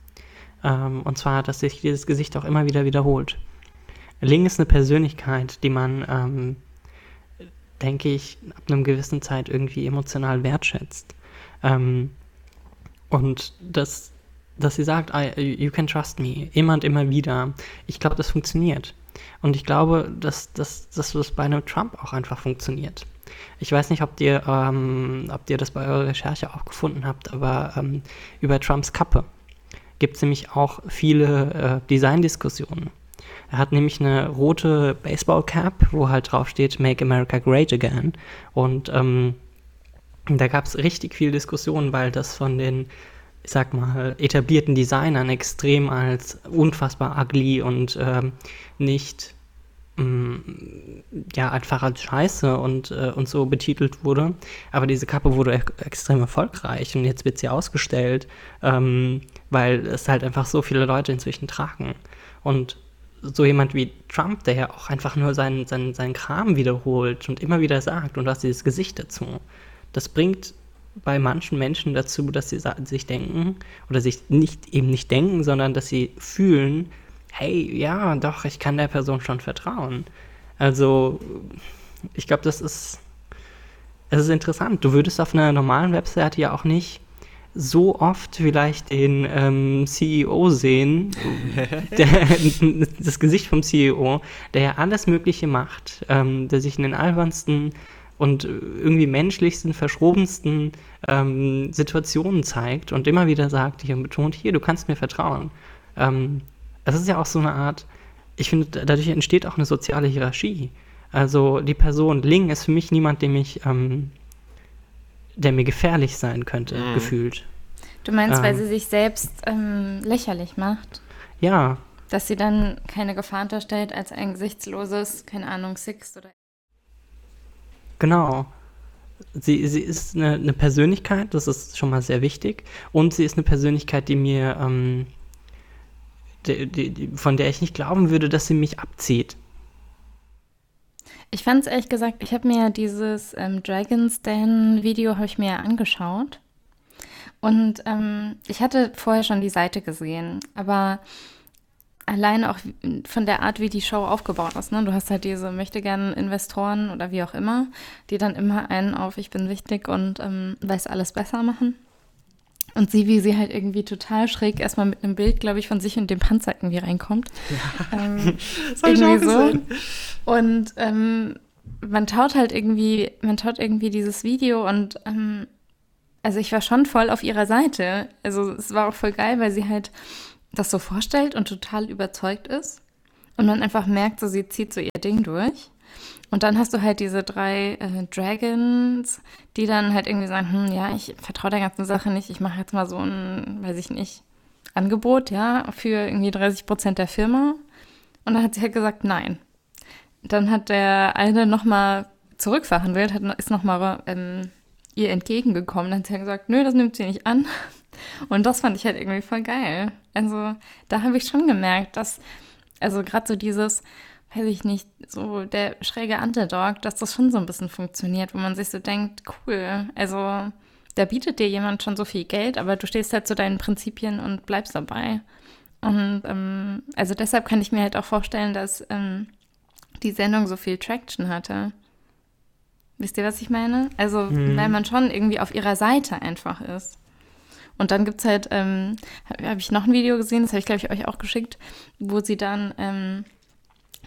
Ähm, und zwar, dass sich dieses Gesicht auch immer wieder wiederholt. Ling ist eine Persönlichkeit, die man, ähm, denke ich, ab einem gewissen Zeit irgendwie emotional wertschätzt. Ähm, und das, dass sie sagt, you can trust me, immer und immer wieder. Ich glaube, das funktioniert. Und ich glaube, dass, dass, dass das bei einem Trump auch einfach funktioniert. Ich weiß nicht, ob ihr, ähm, ob ihr das bei eurer Recherche auch gefunden habt, aber ähm, über Trumps Kappe gibt es nämlich auch viele äh, Design-Diskussionen. Er hat nämlich eine rote Baseball-Cap, wo halt drauf steht Make America Great Again. Und ähm, da gab es richtig viel Diskussionen, weil das von den ich sag mal, etablierten Designern extrem als unfassbar ugly und ähm, nicht mm, ja einfach als Scheiße und, äh, und so betitelt wurde. Aber diese Kappe wurde e extrem erfolgreich und jetzt wird sie ausgestellt, ähm, weil es halt einfach so viele Leute inzwischen tragen. Und so jemand wie Trump, der ja auch einfach nur seinen, seinen, seinen Kram wiederholt und immer wieder sagt und du hast dieses Gesicht dazu, das bringt bei manchen Menschen dazu, dass sie sich denken oder sich nicht eben nicht denken, sondern dass sie fühlen, hey, ja, doch, ich kann der Person schon vertrauen. Also, ich glaube, das ist, es ist interessant. Du würdest auf einer normalen Webseite ja auch nicht so oft vielleicht den ähm, CEO sehen, [laughs] der, das Gesicht vom CEO, der ja alles Mögliche macht, ähm, der sich in den albernsten und irgendwie menschlichsten, verschrobensten ähm, Situationen zeigt und immer wieder sagt hier und betont, hier, du kannst mir vertrauen. Ähm, es ist ja auch so eine Art, ich finde, dadurch entsteht auch eine soziale Hierarchie. Also die Person Ling ist für mich niemand, dem ich, ähm, der mir gefährlich sein könnte, mhm. gefühlt. Du meinst, weil ähm. sie sich selbst ähm, lächerlich macht? Ja. Dass sie dann keine Gefahr unterstellt als ein gesichtsloses, keine Ahnung, Six oder Genau. Sie, sie ist eine, eine, Persönlichkeit, das ist schon mal sehr wichtig. Und sie ist eine Persönlichkeit, die mir, ähm, die, die, von der ich nicht glauben würde, dass sie mich abzieht. Ich fand es ehrlich gesagt, ich habe mir dieses ähm, Dragon's Den Video angeschaut. Und ähm, ich hatte vorher schon die Seite gesehen, aber alleine auch von der Art, wie die Show aufgebaut ist. Ne? Du hast halt diese möchte gerne Investoren oder wie auch immer, die dann immer einen auf Ich bin wichtig und ähm, weiß alles besser machen. Und sie, wie sie halt irgendwie total schräg erstmal mit einem Bild, glaube ich, von sich und dem Panzer irgendwie reinkommt. Ja. [laughs] Ähm, [laughs] das irgendwie ich auch so. Und ähm, man taut halt irgendwie, man taut irgendwie dieses Video und ähm, also ich war schon voll auf ihrer Seite. Also es war auch voll geil, weil sie halt das so vorstellt und total überzeugt ist. Und man einfach merkt, so sie zieht so ihr Ding durch. Und dann hast du halt diese drei äh, Dragons, die dann halt irgendwie sagen, hm, ja, ich vertraue der ganzen Sache nicht, ich mache jetzt mal so ein, weiß ich nicht, Angebot, ja, für irgendwie 30 Prozent der Firma. Und dann hat sie halt gesagt, nein. Dann hat der eine nochmal zurückverhandelt, hat, ist nochmal ähm, ihr entgegengekommen. Dann hat sie gesagt, nö, das nimmt sie nicht an. Und das fand ich halt irgendwie voll geil. Also da habe ich schon gemerkt, dass, also gerade so dieses, weiß ich nicht, so der schräge Underdog, dass das schon so ein bisschen funktioniert, wo man sich so denkt, cool, also da bietet dir jemand schon so viel Geld, aber du stehst halt zu deinen Prinzipien und bleibst dabei. Und ähm, also deshalb kann ich mir halt auch vorstellen, dass ähm, die Sendung so viel Traction hatte. Wisst ihr, was ich meine? Also, mhm. weil man schon irgendwie auf ihrer Seite einfach ist. Und dann gibt es halt, ähm, habe hab ich noch ein Video gesehen, das habe ich, glaube ich, euch auch geschickt, wo sie dann, ähm,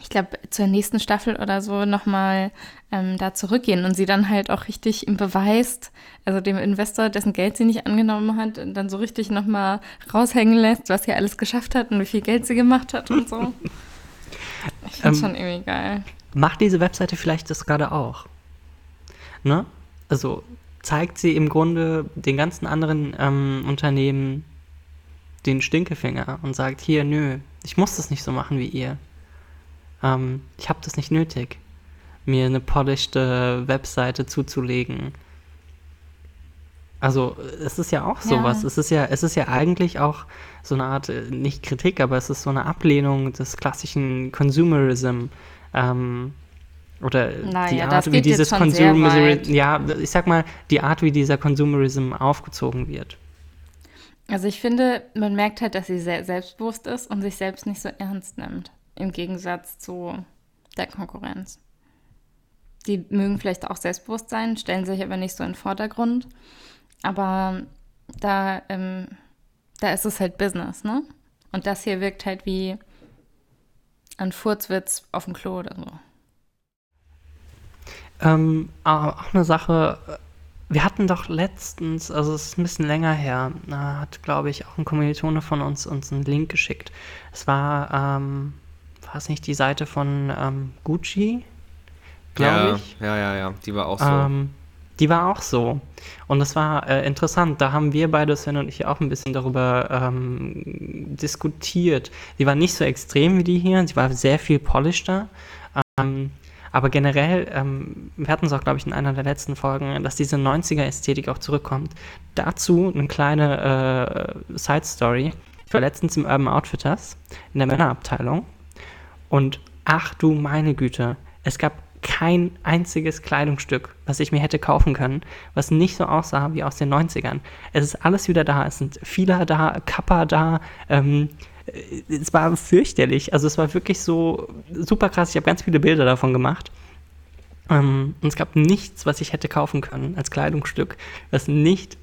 ich glaube, zur nächsten Staffel oder so nochmal ähm, da zurückgehen und sie dann halt auch richtig im Beweis, also dem Investor, dessen Geld sie nicht angenommen hat, dann so richtig nochmal raushängen lässt, was sie alles geschafft hat und wie viel Geld sie gemacht hat und so. [laughs] Ich finde ähm, schon irgendwie geil. Macht diese Webseite vielleicht das gerade auch? Ne? Also zeigt sie im Grunde den ganzen anderen ähm, Unternehmen den Stinkefinger und sagt, hier, nö, ich muss das nicht so machen wie ihr. Ähm, ich habe das nicht nötig, mir eine polished Webseite zuzulegen. Also es ist ja auch sowas. Ja. Es ist ja, es ist ja eigentlich auch so eine Art, äh, nicht Kritik, aber es ist so eine Ablehnung des klassischen Consumerism. Ähm, oder naja, die Art, wie dieses Consumerism, ja, ich sag mal, die Art, wie dieser Consumerism aufgezogen wird. Also ich finde, man merkt halt, dass sie sehr selbstbewusst ist und sich selbst nicht so ernst nimmt, im Gegensatz zu der Konkurrenz. Die mögen vielleicht auch selbstbewusst sein, stellen sich aber nicht so in den Vordergrund. Aber da, ähm, da ist es halt Business, ne? Und das hier wirkt halt wie ein Furzwitz auf dem Klo oder so. Ähm, auch eine Sache, wir hatten doch letztens, also es ist ein bisschen länger her, hat, glaube ich, auch ein Kommilitone von uns uns einen Link geschickt. Es war, ähm, war es nicht die Seite von ähm, Gucci, glaube ja, ich? Ja, ja, ja, die war auch so. Ähm, die war auch so. Und das war äh, interessant. Da haben wir beide, Sven und ich, auch ein bisschen darüber ähm, diskutiert. Die war nicht so extrem wie die hier. Sie war sehr viel polischter. Ähm, aber generell, ähm, wir hatten es auch, glaube ich, in einer der letzten Folgen, dass diese 90er-Ästhetik auch zurückkommt. Dazu eine kleine äh, Side-Story. Ich war letztens im Urban Outfitters in der Männerabteilung und ach du meine Güte, es gab kein einziges Kleidungsstück, was ich mir hätte kaufen können, was nicht so aussah wie aus den 90ern. Es ist alles wieder da, es sind Fila da, Kappa da, ähm, es war fürchterlich. Also es war wirklich so super krass. Ich habe ganz viele Bilder davon gemacht. Ähm, und es gab nichts, was ich hätte kaufen können als Kleidungsstück, was nicht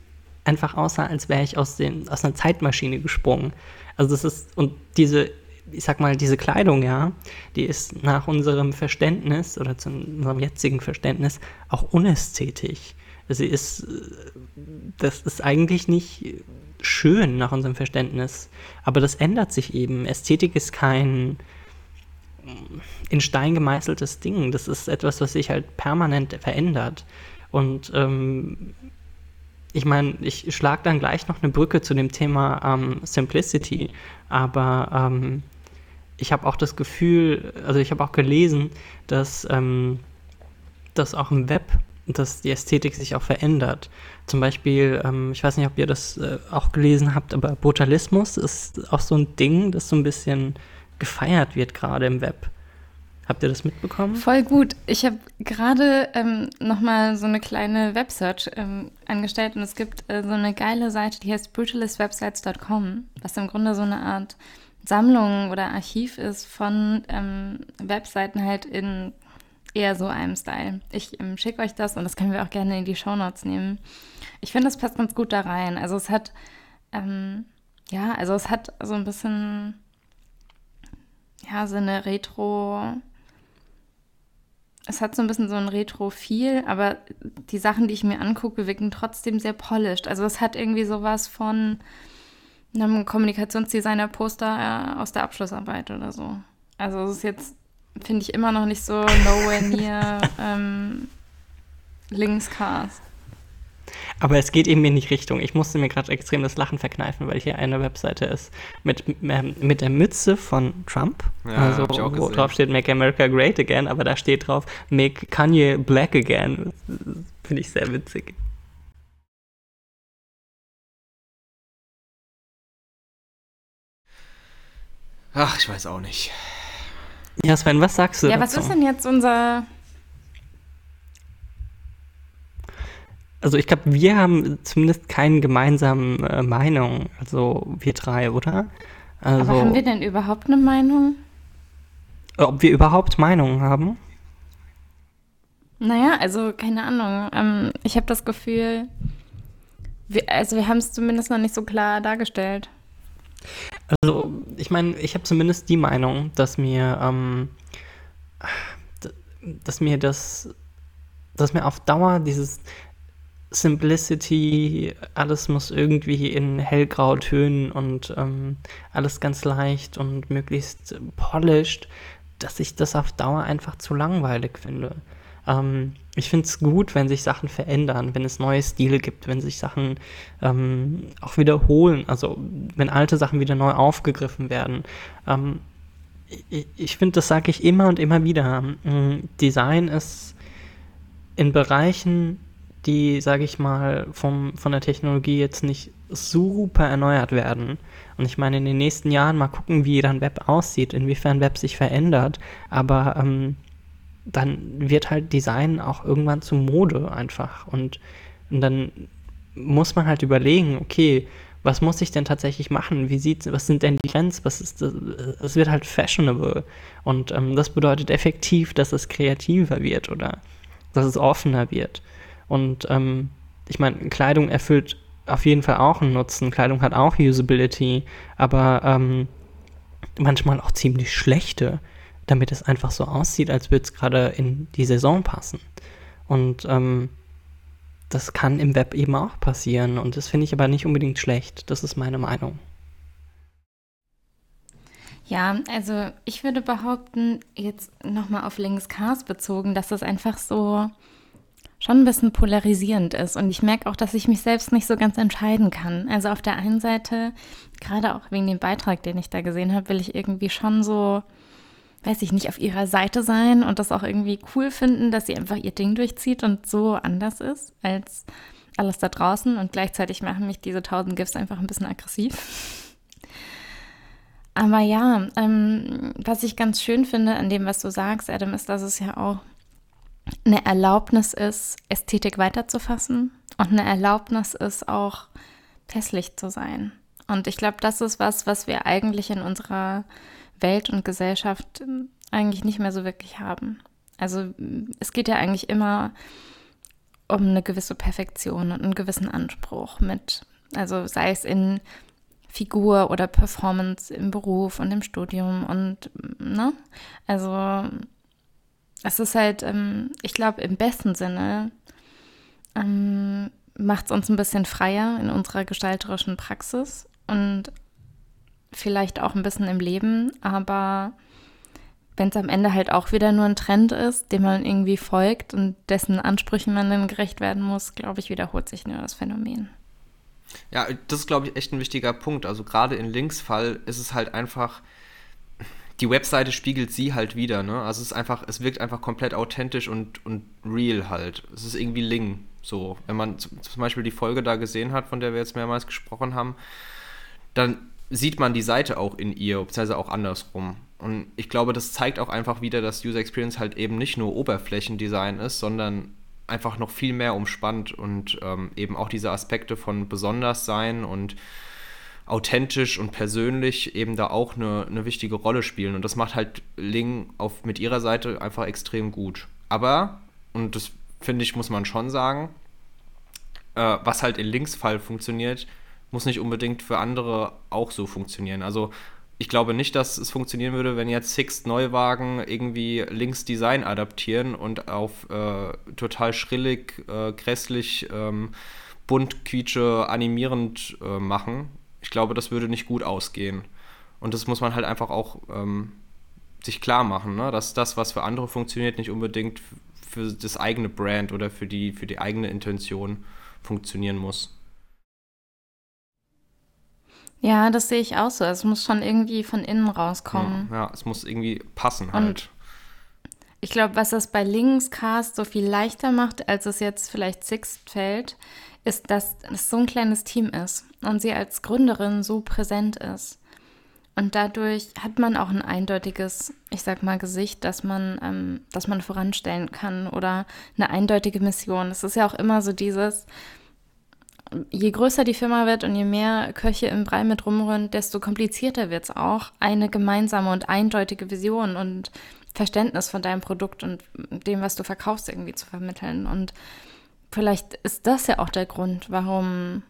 einfach aussah, als wäre ich aus, den, aus einer Zeitmaschine gesprungen. Also das ist, und diese, ich sag mal, diese Kleidung, ja, die ist nach unserem Verständnis oder zu unserem jetzigen Verständnis auch unästhetisch. Sie ist, das ist eigentlich nicht schön nach unserem Verständnis. Aber das ändert sich eben. Ästhetik ist kein in Stein gemeißeltes Ding. Das ist etwas, was sich halt permanent verändert. Und ähm, ich meine, ich schlage dann gleich noch eine Brücke zu dem Thema ähm, Simplicity, aber ähm, ich habe auch das Gefühl, also ich habe auch gelesen, dass, ähm, dass auch im Web dass die Ästhetik sich auch verändert. Zum Beispiel, ähm, ich weiß nicht, ob ihr das äh, auch gelesen habt, aber Brutalismus ist auch so ein Ding, das so ein bisschen gefeiert wird, gerade im Web. Habt ihr das mitbekommen? Voll gut. Ich habe gerade ähm, nochmal so eine kleine Websearch ähm, angestellt und es gibt äh, so eine geile Seite, die heißt brutalistwebsites.com, was im Grunde so eine Art Sammlung oder Archiv ist von ähm, Webseiten halt in eher so einem Style. Ich ähm, schicke euch das und das können wir auch gerne in die Shownotes nehmen. Ich finde, das passt ganz gut da rein. Also es hat, ähm, ja, also es hat so ein bisschen, ja, so eine Retro, es hat so ein bisschen so ein Retro-Feel, aber die Sachen, die ich mir angucke, wirken trotzdem sehr polished. Also es hat irgendwie sowas von einem Kommunikationsdesigner-Poster äh, aus der Abschlussarbeit oder so. Also es ist jetzt finde ich immer noch nicht so nowhere near [laughs] ähm, Linkscast. Aber es geht eben in die Richtung. Ich musste mir gerade extrem das Lachen verkneifen, weil hier eine Webseite ist mit, ähm, mit der Mütze von Trump. Ja, also, wo drauf steht Make America Great Again, aber da steht drauf Make Kanye Black Again. Finde ich sehr witzig. Ach, ich weiß auch nicht. Ja, Sven, was sagst du Ja, dazu? was ist denn jetzt unser... Also ich glaube, wir haben zumindest keine gemeinsame äh, Meinung, also wir drei, oder? Also, Aber haben wir denn überhaupt eine Meinung? Ob wir überhaupt Meinungen haben? Naja, also keine Ahnung. Ähm, ich habe das Gefühl, wir, also wir haben es zumindest noch nicht so klar dargestellt. Also, ich meine, ich habe zumindest die Meinung, dass mir, ähm, dass mir das, dass mir auf Dauer dieses Simplicity, alles muss irgendwie in hellgrau Tönen und ähm, alles ganz leicht und möglichst polished, dass ich das auf Dauer einfach zu langweilig finde. Ähm, ich finde es gut, wenn sich Sachen verändern, wenn es neue Stile gibt, wenn sich Sachen ähm, auch wiederholen, also wenn alte Sachen wieder neu aufgegriffen werden. Ähm, ich, ich finde, das sage ich immer und immer wieder. Ähm, Design ist in Bereichen, die, sage ich mal, vom, von der Technologie jetzt nicht super erneuert werden. Und ich meine, in den nächsten Jahren mal gucken, wie dann Web aussieht, inwiefern Web sich verändert. Aber ähm, dann wird halt Design auch irgendwann zu Mode einfach. Und, und dann muss man halt überlegen, okay, was muss ich denn tatsächlich machen? Wie sieht's, was sind denn die Trends? Was ist das? Es wird halt fashionable. Und ähm, das bedeutet effektiv, dass es kreativer wird oder dass es offener wird. Und ähm, ich meine, Kleidung erfüllt auf jeden Fall auch einen Nutzen. Kleidung hat auch Usability, aber ähm, manchmal auch ziemlich schlechte damit es einfach so aussieht, als würde es gerade in die Saison passen. Und ähm, das kann im Web eben auch passieren und das finde ich aber nicht unbedingt schlecht. Das ist meine Meinung. Ja, also ich würde behaupten, jetzt nochmal auf Links Cars bezogen, dass das einfach so schon ein bisschen polarisierend ist. Und ich merke auch, dass ich mich selbst nicht so ganz entscheiden kann. Also auf der einen Seite, gerade auch wegen dem Beitrag, den ich da gesehen habe, will ich irgendwie schon so weiß ich nicht, auf ihrer Seite sein und das auch irgendwie cool finden, dass sie einfach ihr Ding durchzieht und so anders ist als alles da draußen. Und gleichzeitig machen mich diese tausend GIFs einfach ein bisschen aggressiv. [laughs] Aber ja, ähm, was ich ganz schön finde an dem, was du sagst, Adam, ist, dass es ja auch eine Erlaubnis ist, Ästhetik weiterzufassen und eine Erlaubnis ist auch hässlich zu sein. Und ich glaube, das ist was, was wir eigentlich in unserer Welt und Gesellschaft ähm, eigentlich nicht mehr so wirklich haben. Also es geht ja eigentlich immer um eine gewisse Perfektion und einen gewissen Anspruch mit, also sei es in Figur oder Performance im Beruf und im Studium und ne, also es ist halt, ähm, ich glaube im besten Sinne ähm, macht es uns ein bisschen freier in unserer gestalterischen Praxis und vielleicht auch ein bisschen im Leben, aber wenn es am Ende halt auch wieder nur ein Trend ist, dem man irgendwie folgt und dessen Ansprüchen man dann gerecht werden muss, glaube ich, wiederholt sich nur das Phänomen. Ja, das ist, glaube ich, echt ein wichtiger Punkt. Also gerade in Links Fall ist es halt einfach, die Webseite spiegelt sie halt wieder, ne? Also es ist einfach, es wirkt einfach komplett authentisch und, und real halt. Es ist irgendwie Ling. So, wenn man zum Beispiel die Folge da gesehen hat, von der wir jetzt mehrmals gesprochen haben, dann sieht man die Seite auch in ihr, beziehungsweise auch andersrum. Und ich glaube, das zeigt auch einfach wieder, dass User Experience halt eben nicht nur Oberflächendesign ist, sondern einfach noch viel mehr umspannt und ähm, eben auch diese Aspekte von besonders sein und, authentisch und persönlich eben da auch eine, eine wichtige Rolle spielen. Und das macht halt Ling auf, mit ihrer Seite einfach extrem gut. Aber, und das finde ich, muss man schon sagen, äh, was halt in Links Fall funktioniert, muss nicht unbedingt für andere auch so funktionieren. Also ich glaube nicht, dass es funktionieren würde, wenn jetzt Sixt Neuwagen irgendwie Links Design adaptieren und auf äh, total schrillig, äh, grässlich, ähm, bunt, quietsche, animierend äh, machen. Ich glaube, das würde nicht gut ausgehen. Und das muss man halt einfach auch ähm, sich klar machen, ne? dass das, was für andere funktioniert, nicht unbedingt für das eigene Brand oder für die, für die eigene Intention funktionieren muss. Ja, das sehe ich auch so. Es muss schon irgendwie von innen rauskommen. Ja, ja es muss irgendwie passen halt. ich glaube, was das bei Linkscast so viel leichter macht, als es jetzt vielleicht Sixt fällt, ist, dass es so ein kleines Team ist und sie als Gründerin so präsent ist. Und dadurch hat man auch ein eindeutiges, ich sag mal, Gesicht, das man, ähm, das man voranstellen kann oder eine eindeutige Mission. Es ist ja auch immer so dieses, je größer die Firma wird und je mehr Köche im Brei mit rumrühren, desto komplizierter wird es auch, eine gemeinsame und eindeutige Vision und Verständnis von deinem Produkt und dem, was du verkaufst, irgendwie zu vermitteln. Und vielleicht ist das ja auch der Grund, warum,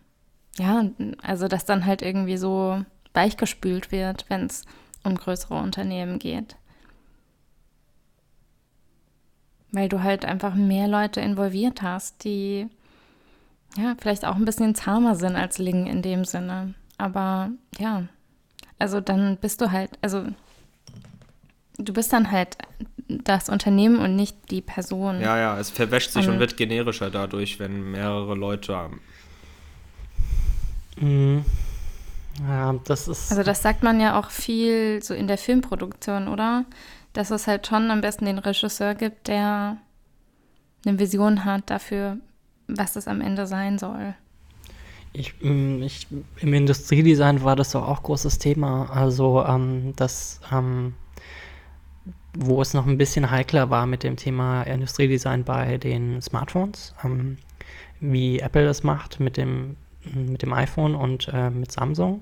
ja, also dass dann halt irgendwie so weichgespült wird, wenn es um größere Unternehmen geht. Weil du halt einfach mehr Leute involviert hast, die ja, vielleicht auch ein bisschen zahmer sind als Ling in dem Sinne. Aber ja, also dann bist du halt, also du bist dann halt das Unternehmen und nicht die Person. Ja, ja, es verwäscht sich und, und wird generischer dadurch, wenn mehrere Leute haben. Mhm. Ja, das ist. Also das sagt man ja auch viel so in der Filmproduktion, oder? Dass es halt schon am besten den Regisseur gibt, der eine Vision hat dafür, was das am Ende sein soll. Ich, mm, ich, Im Industriedesign war das doch auch großes Thema. Also, ähm, das, ähm, wo es noch ein bisschen heikler war mit dem Thema Industriedesign bei den Smartphones, ähm, wie Apple das macht mit dem, mit dem iPhone und äh, mit Samsung.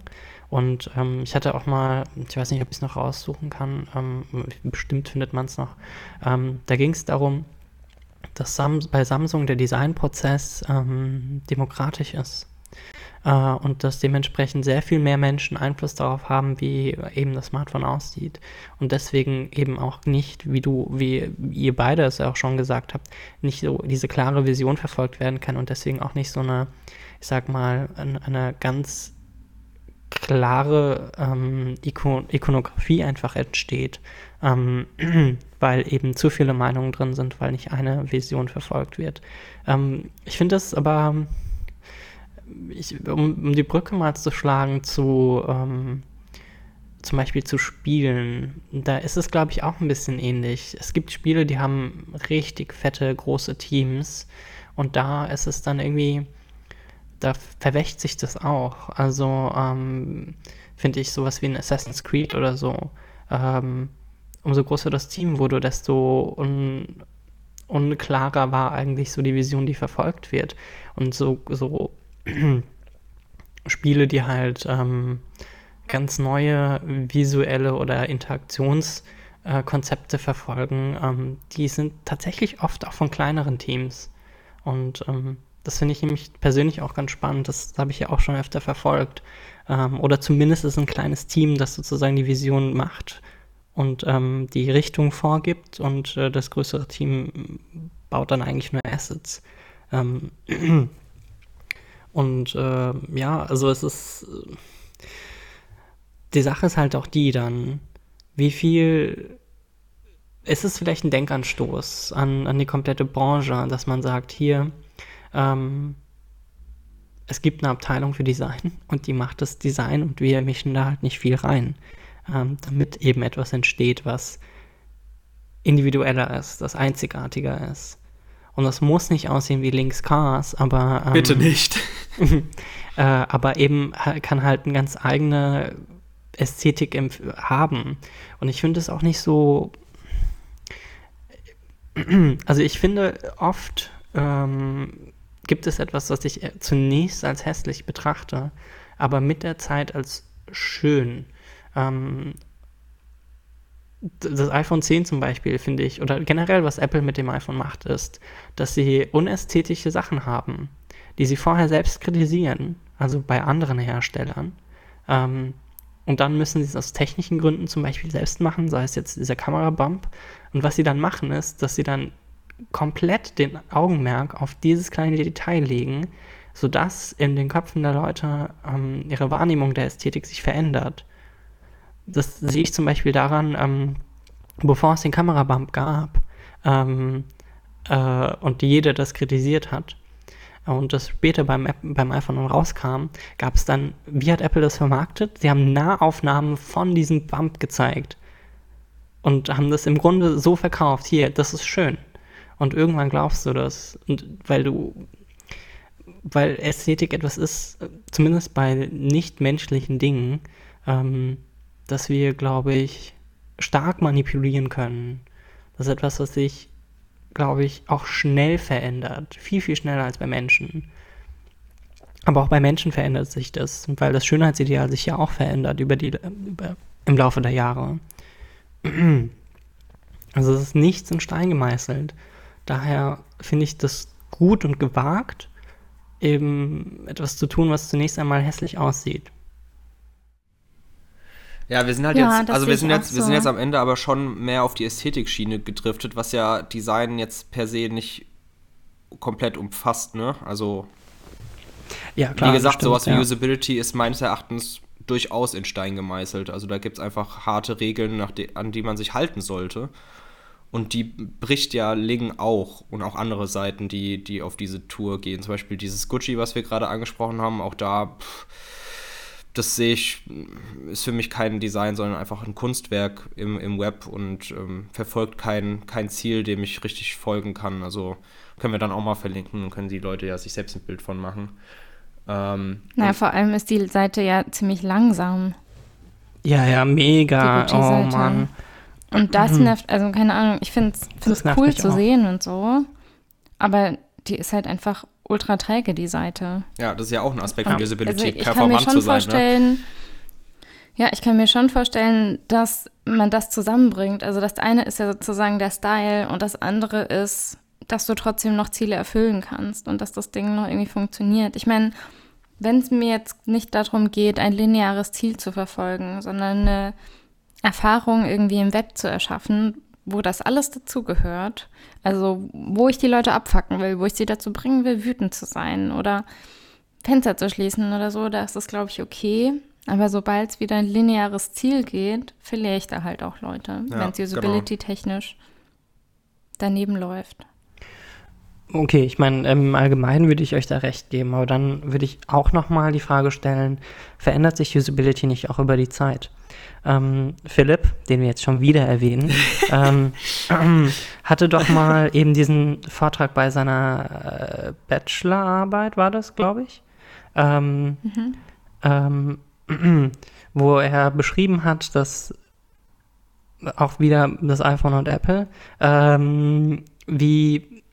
Und ähm, ich hatte auch mal, ich weiß nicht, ob ich es noch raussuchen kann, ähm, bestimmt findet man es noch. Ähm, da ging es darum, dass Sam bei Samsung der Designprozess ähm, demokratisch ist äh, und dass dementsprechend sehr viel mehr Menschen Einfluss darauf haben, wie eben das Smartphone aussieht. Und deswegen eben auch nicht, wie du, wie ihr beide es auch schon gesagt habt, nicht so diese klare Vision verfolgt werden kann und deswegen auch nicht so eine, ich sag mal, eine, eine ganz klare ähm, Ikon Ikonografie einfach entsteht, ähm, weil eben zu viele Meinungen drin sind, weil nicht eine Vision verfolgt wird. Ähm, ich finde das aber, ich, um, um, die Brücke mal zu schlagen zu ähm, zum Beispiel zu Spielen, da ist es, glaube ich, auch ein bisschen ähnlich. Es gibt Spiele, die haben richtig fette, große Teams und da ist es dann irgendwie da verwächt sich das auch. Also ähm, finde ich sowas wie ein Assassin's Creed oder so. Ähm, umso größer das Team wurde, desto un unklarer war eigentlich so die Vision, die verfolgt wird. Und so, so [clears throat] Spiele, die halt ähm, ganz neue visuelle oder Interaktionskonzepte äh, verfolgen, ähm, die sind tatsächlich oft auch von kleineren Teams. Und ähm, das finde ich nämlich persönlich auch ganz spannend. Das habe ich ja auch schon öfter verfolgt. Ähm, oder zumindest ist ein kleines Team, das sozusagen die Vision macht und ähm, die Richtung vorgibt und äh, das größere Team baut dann eigentlich nur Assets. Ähm, [clears throat] und äh, ja, also es ist. Die Sache ist halt auch die dann, wie viel. Ist es vielleicht ein Denkanstoß an, an die komplette Branche, dass man sagt, hier, ähm, es gibt eine Abteilung für Design [laughs] und die macht das Design und wir mischen da halt nicht viel rein, ähm, damit eben etwas entsteht, was individueller ist, das einzigartiger ist. Und das muss nicht aussehen wie Links Cars, aber. Ähm, Bitte nicht. [laughs] äh, aber eben kann halt eine ganz eigene Ästhetik haben. Und ich finde es auch nicht so. [clears throat] Also ich finde oft ähm, gibt es etwas, was ich äh, zunächst als hässlich betrachte, aber mit der Zeit als schön. Ähm, das iPhone 10 zum Beispiel, finde ich, oder generell, was Apple mit dem iPhone macht, ist, dass sie unästhetische Sachen haben, die sie vorher selbst kritisieren, also bei anderen Herstellern. Ähm, und dann müssen sie es aus technischen Gründen zum Beispiel selbst machen, sei es jetzt dieser Kamerabump. Und was sie dann machen, ist, dass sie dann komplett den Augenmerk auf dieses kleine Detail legen, sodass in den Köpfen der Leute ähm, ihre Wahrnehmung der Ästhetik sich verändert. Das sehe ich zum Beispiel daran, ähm, bevor es den Kamerabump gab ähm, äh, und jeder das kritisiert hat und das später beim, beim iPhone rauskam, gab es dann, wie hat Apple das vermarktet? Sie haben Nahaufnahmen von diesem Bump gezeigt und haben das im Grunde so verkauft, hier, das ist schön. Und irgendwann glaubst du das. Und weil du, weil Ästhetik etwas ist, zumindest bei nichtmenschlichen Dingen, ähm, dass wir, glaube ich, stark manipulieren können. Das ist etwas, was sich, glaube ich, auch schnell verändert. Viel, viel schneller als bei Menschen. Aber auch bei Menschen verändert sich das, weil das Schönheitsideal sich ja auch verändert über die, über, im Laufe der Jahre. Also es ist nichts in Stein gemeißelt. Daher finde ich das gut und gewagt, eben etwas zu tun, was zunächst einmal hässlich aussieht. Ja, wir sind halt ja, jetzt, also wir sind jetzt, so. wir sind jetzt am Ende aber schon mehr auf die Ästhetikschiene gedriftet, was ja Design jetzt per se nicht komplett umfasst, ne? Also ja, klar, wie gesagt, stimmt, sowas wie ja. Usability ist meines Erachtens durchaus in Stein gemeißelt. Also da gibt es einfach harte Regeln, die, an die man sich halten sollte. Und die bricht ja Ling auch und auch andere Seiten, die, die auf diese Tour gehen. Zum Beispiel dieses Gucci, was wir gerade angesprochen haben, auch da, pff, das sehe ich, ist für mich kein Design, sondern einfach ein Kunstwerk im, im Web und ähm, verfolgt kein, kein Ziel, dem ich richtig folgen kann. Also können wir dann auch mal verlinken und können die Leute ja sich selbst ein Bild von machen. Ähm, naja, vor allem ist die Seite ja ziemlich langsam. Ja, ja, mega. Oh Mann. Und das mhm. nervt, also keine Ahnung, ich finde es cool zu auch. sehen und so, aber die ist halt einfach ultra träge, die Seite. Ja, das ist ja auch ein Aspekt von Usability, also mir schon vorstellen, ne? Ja, ich kann mir schon vorstellen, dass man das zusammenbringt. Also das eine ist ja sozusagen der Style und das andere ist, dass du trotzdem noch Ziele erfüllen kannst und dass das Ding noch irgendwie funktioniert. Ich meine, wenn es mir jetzt nicht darum geht, ein lineares Ziel zu verfolgen, sondern eine Erfahrung irgendwie im Web zu erschaffen, wo das alles dazugehört. Also, wo ich die Leute abfacken will, wo ich sie dazu bringen will, wütend zu sein oder Fenster zu schließen oder so, da ist das, glaube ich, okay. Aber sobald es wieder ein lineares Ziel geht, verliere ich da halt auch Leute, ja, wenn es genau. usability-technisch daneben läuft. Okay, ich meine, im Allgemeinen würde ich euch da recht geben, aber dann würde ich auch nochmal die Frage stellen, verändert sich Usability nicht auch über die Zeit? Ähm, Philipp, den wir jetzt schon wieder erwähnen, ähm, äh, [laughs] hatte doch mal eben diesen Vortrag bei seiner äh, Bachelorarbeit, war das, glaube ich, ähm, mhm. ähm, [clears throat] wo er beschrieben hat, dass auch wieder das iPhone und Apple, ähm, wie,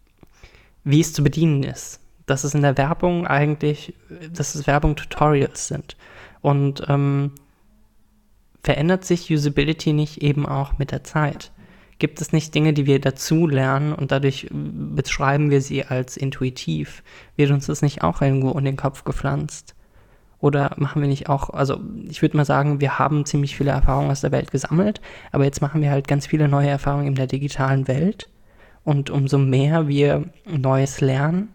wie es zu bedienen ist. Dass es in der Werbung eigentlich, dass es Werbung-Tutorials sind. Und ähm, verändert sich Usability nicht eben auch mit der Zeit? Gibt es nicht Dinge, die wir dazu lernen und dadurch beschreiben wir sie als intuitiv? Wird uns das nicht auch irgendwo in den Kopf gepflanzt? Oder machen wir nicht auch, also ich würde mal sagen, wir haben ziemlich viele Erfahrungen aus der Welt gesammelt, aber jetzt machen wir halt ganz viele neue Erfahrungen in der digitalen Welt. Und umso mehr wir Neues lernen,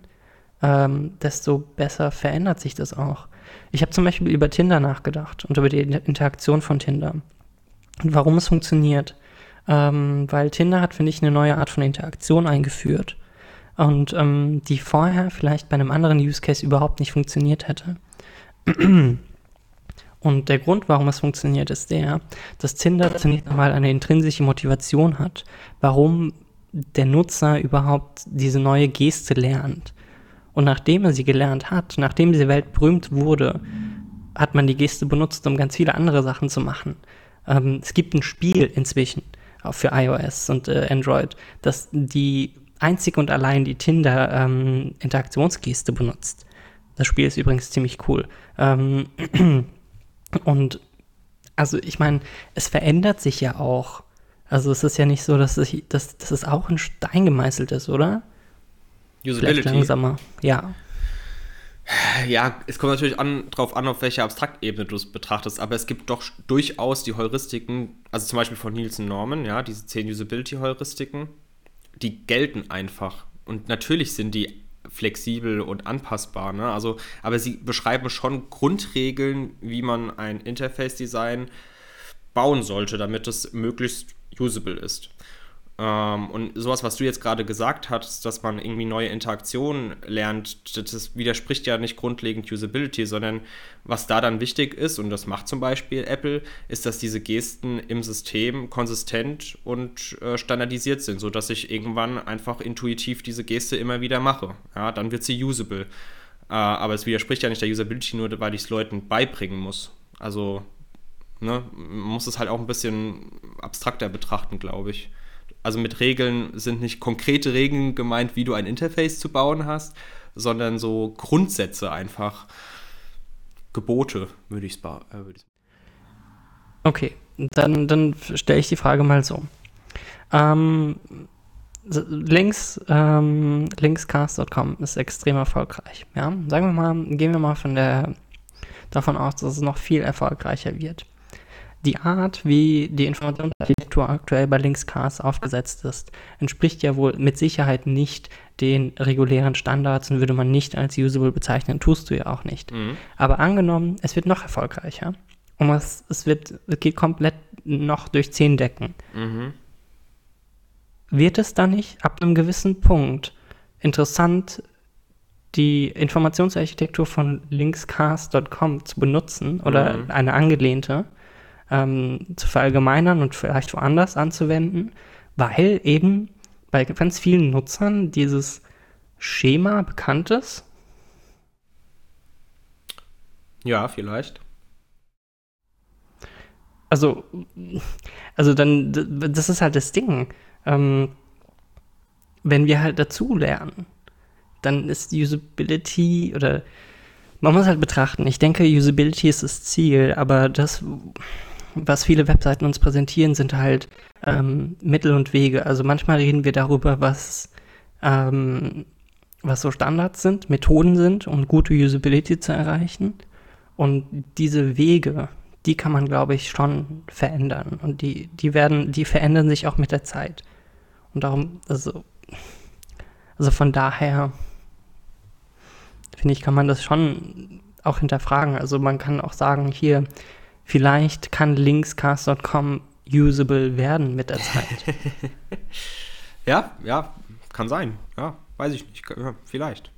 ähm, desto besser verändert sich das auch. Ich habe zum Beispiel über Tinder nachgedacht und über die Interaktion von Tinder und warum es funktioniert. Ähm, weil Tinder hat, finde ich, eine neue Art von Interaktion eingeführt und ähm, die vorher vielleicht bei einem anderen Use Case überhaupt nicht funktioniert hätte. [clears throat] Und der Grund, warum es funktioniert, ist der, dass Tinder zunächst einmal eine intrinsische Motivation hat, warum der Nutzer überhaupt diese neue Geste lernt. Und nachdem er sie gelernt hat, nachdem diese Welt berühmt wurde, hat man die Geste benutzt, um ganz viele andere Sachen zu machen. Ähm, es gibt ein Spiel inzwischen auch für iOS und äh, Android, das die einzig und allein die Tinder-Interaktionsgeste ähm, benutzt. Das Spiel ist übrigens ziemlich cool. Ähm, [clears throat] und also ich meine, es verändert sich ja auch. Also es ist ja nicht so, dass, ich, dass, dass es auch in Stein gemeißelt ist, oder? Usability. Vielleicht langsamer. Ja. Ja, es kommt natürlich an, darauf an, auf welcher Abstraktebene du es betrachtest, aber es gibt doch durchaus die Heuristiken, also zum Beispiel von Nielsen Norman, ja, diese 10 Usability-Heuristiken, die gelten einfach. Und natürlich sind die flexibel und anpassbar, ne? Also, aber sie beschreiben schon Grundregeln, wie man ein Interface-Design bauen sollte, damit es möglichst usable ist. Ähm, und sowas, was du jetzt gerade gesagt hast, dass man irgendwie neue Interaktionen lernt, das widerspricht ja nicht grundlegend Usability, sondern was da dann wichtig ist, und das macht zum Beispiel Apple, ist, dass diese Gesten im System konsistent und äh, standardisiert sind, sodass ich irgendwann einfach intuitiv diese Geste immer wieder mache. Ja, dann wird sie usable. Äh, aber es widerspricht ja nicht der Usability, nur weil ich es Leuten beibringen muss. Also, ne, man muss es halt auch ein bisschen abstrakter betrachten, glaube ich also mit Regeln sind nicht konkrete Regeln gemeint, wie du ein Interface zu bauen hast, sondern so Grundsätze einfach. Gebote, würde ich es äh, Okay, dann, dann stelle ich die Frage mal so. Ähm, links, ähm, linkscast.com ist extrem erfolgreich. Ja? Sagen wir mal, gehen wir mal von der, davon aus, dass es noch viel erfolgreicher wird die Art, wie die Informationsarchitektur aktuell bei Linkscast aufgesetzt ist, entspricht ja wohl mit Sicherheit nicht den regulären Standards und würde man nicht als usable bezeichnen, tust du ja auch nicht. Mhm. Aber angenommen, es wird noch erfolgreicher und es, es, wird, es geht komplett noch durch zehn Decken. Mhm. Wird es dann nicht ab einem gewissen Punkt interessant, die Informationsarchitektur von linkscast.com zu benutzen oder mhm. eine angelehnte, ähm, zu verallgemeinern und vielleicht woanders anzuwenden, weil eben bei ganz vielen Nutzern dieses Schema bekannt ist. Ja, vielleicht. Also, also dann, das ist halt das Ding. Ähm, wenn wir halt dazu lernen, dann ist Usability oder man muss halt betrachten. Ich denke, Usability ist das Ziel, aber das, was viele Webseiten uns präsentieren, sind halt ähm, Mittel und Wege. Also manchmal reden wir darüber, was, ähm, was so Standards sind, Methoden sind, um gute Usability zu erreichen. Und diese Wege, die kann man, glaube ich, schon verändern. Und die, die werden, die verändern sich auch mit der Zeit. Und darum, also, also von daher finde ich, kann man das schon auch hinterfragen. Also man kann auch sagen, hier, vielleicht kann linkscast.com usable werden mit der Zeit. [laughs] ja, ja, kann sein. Ja, weiß ich nicht. Ja, vielleicht.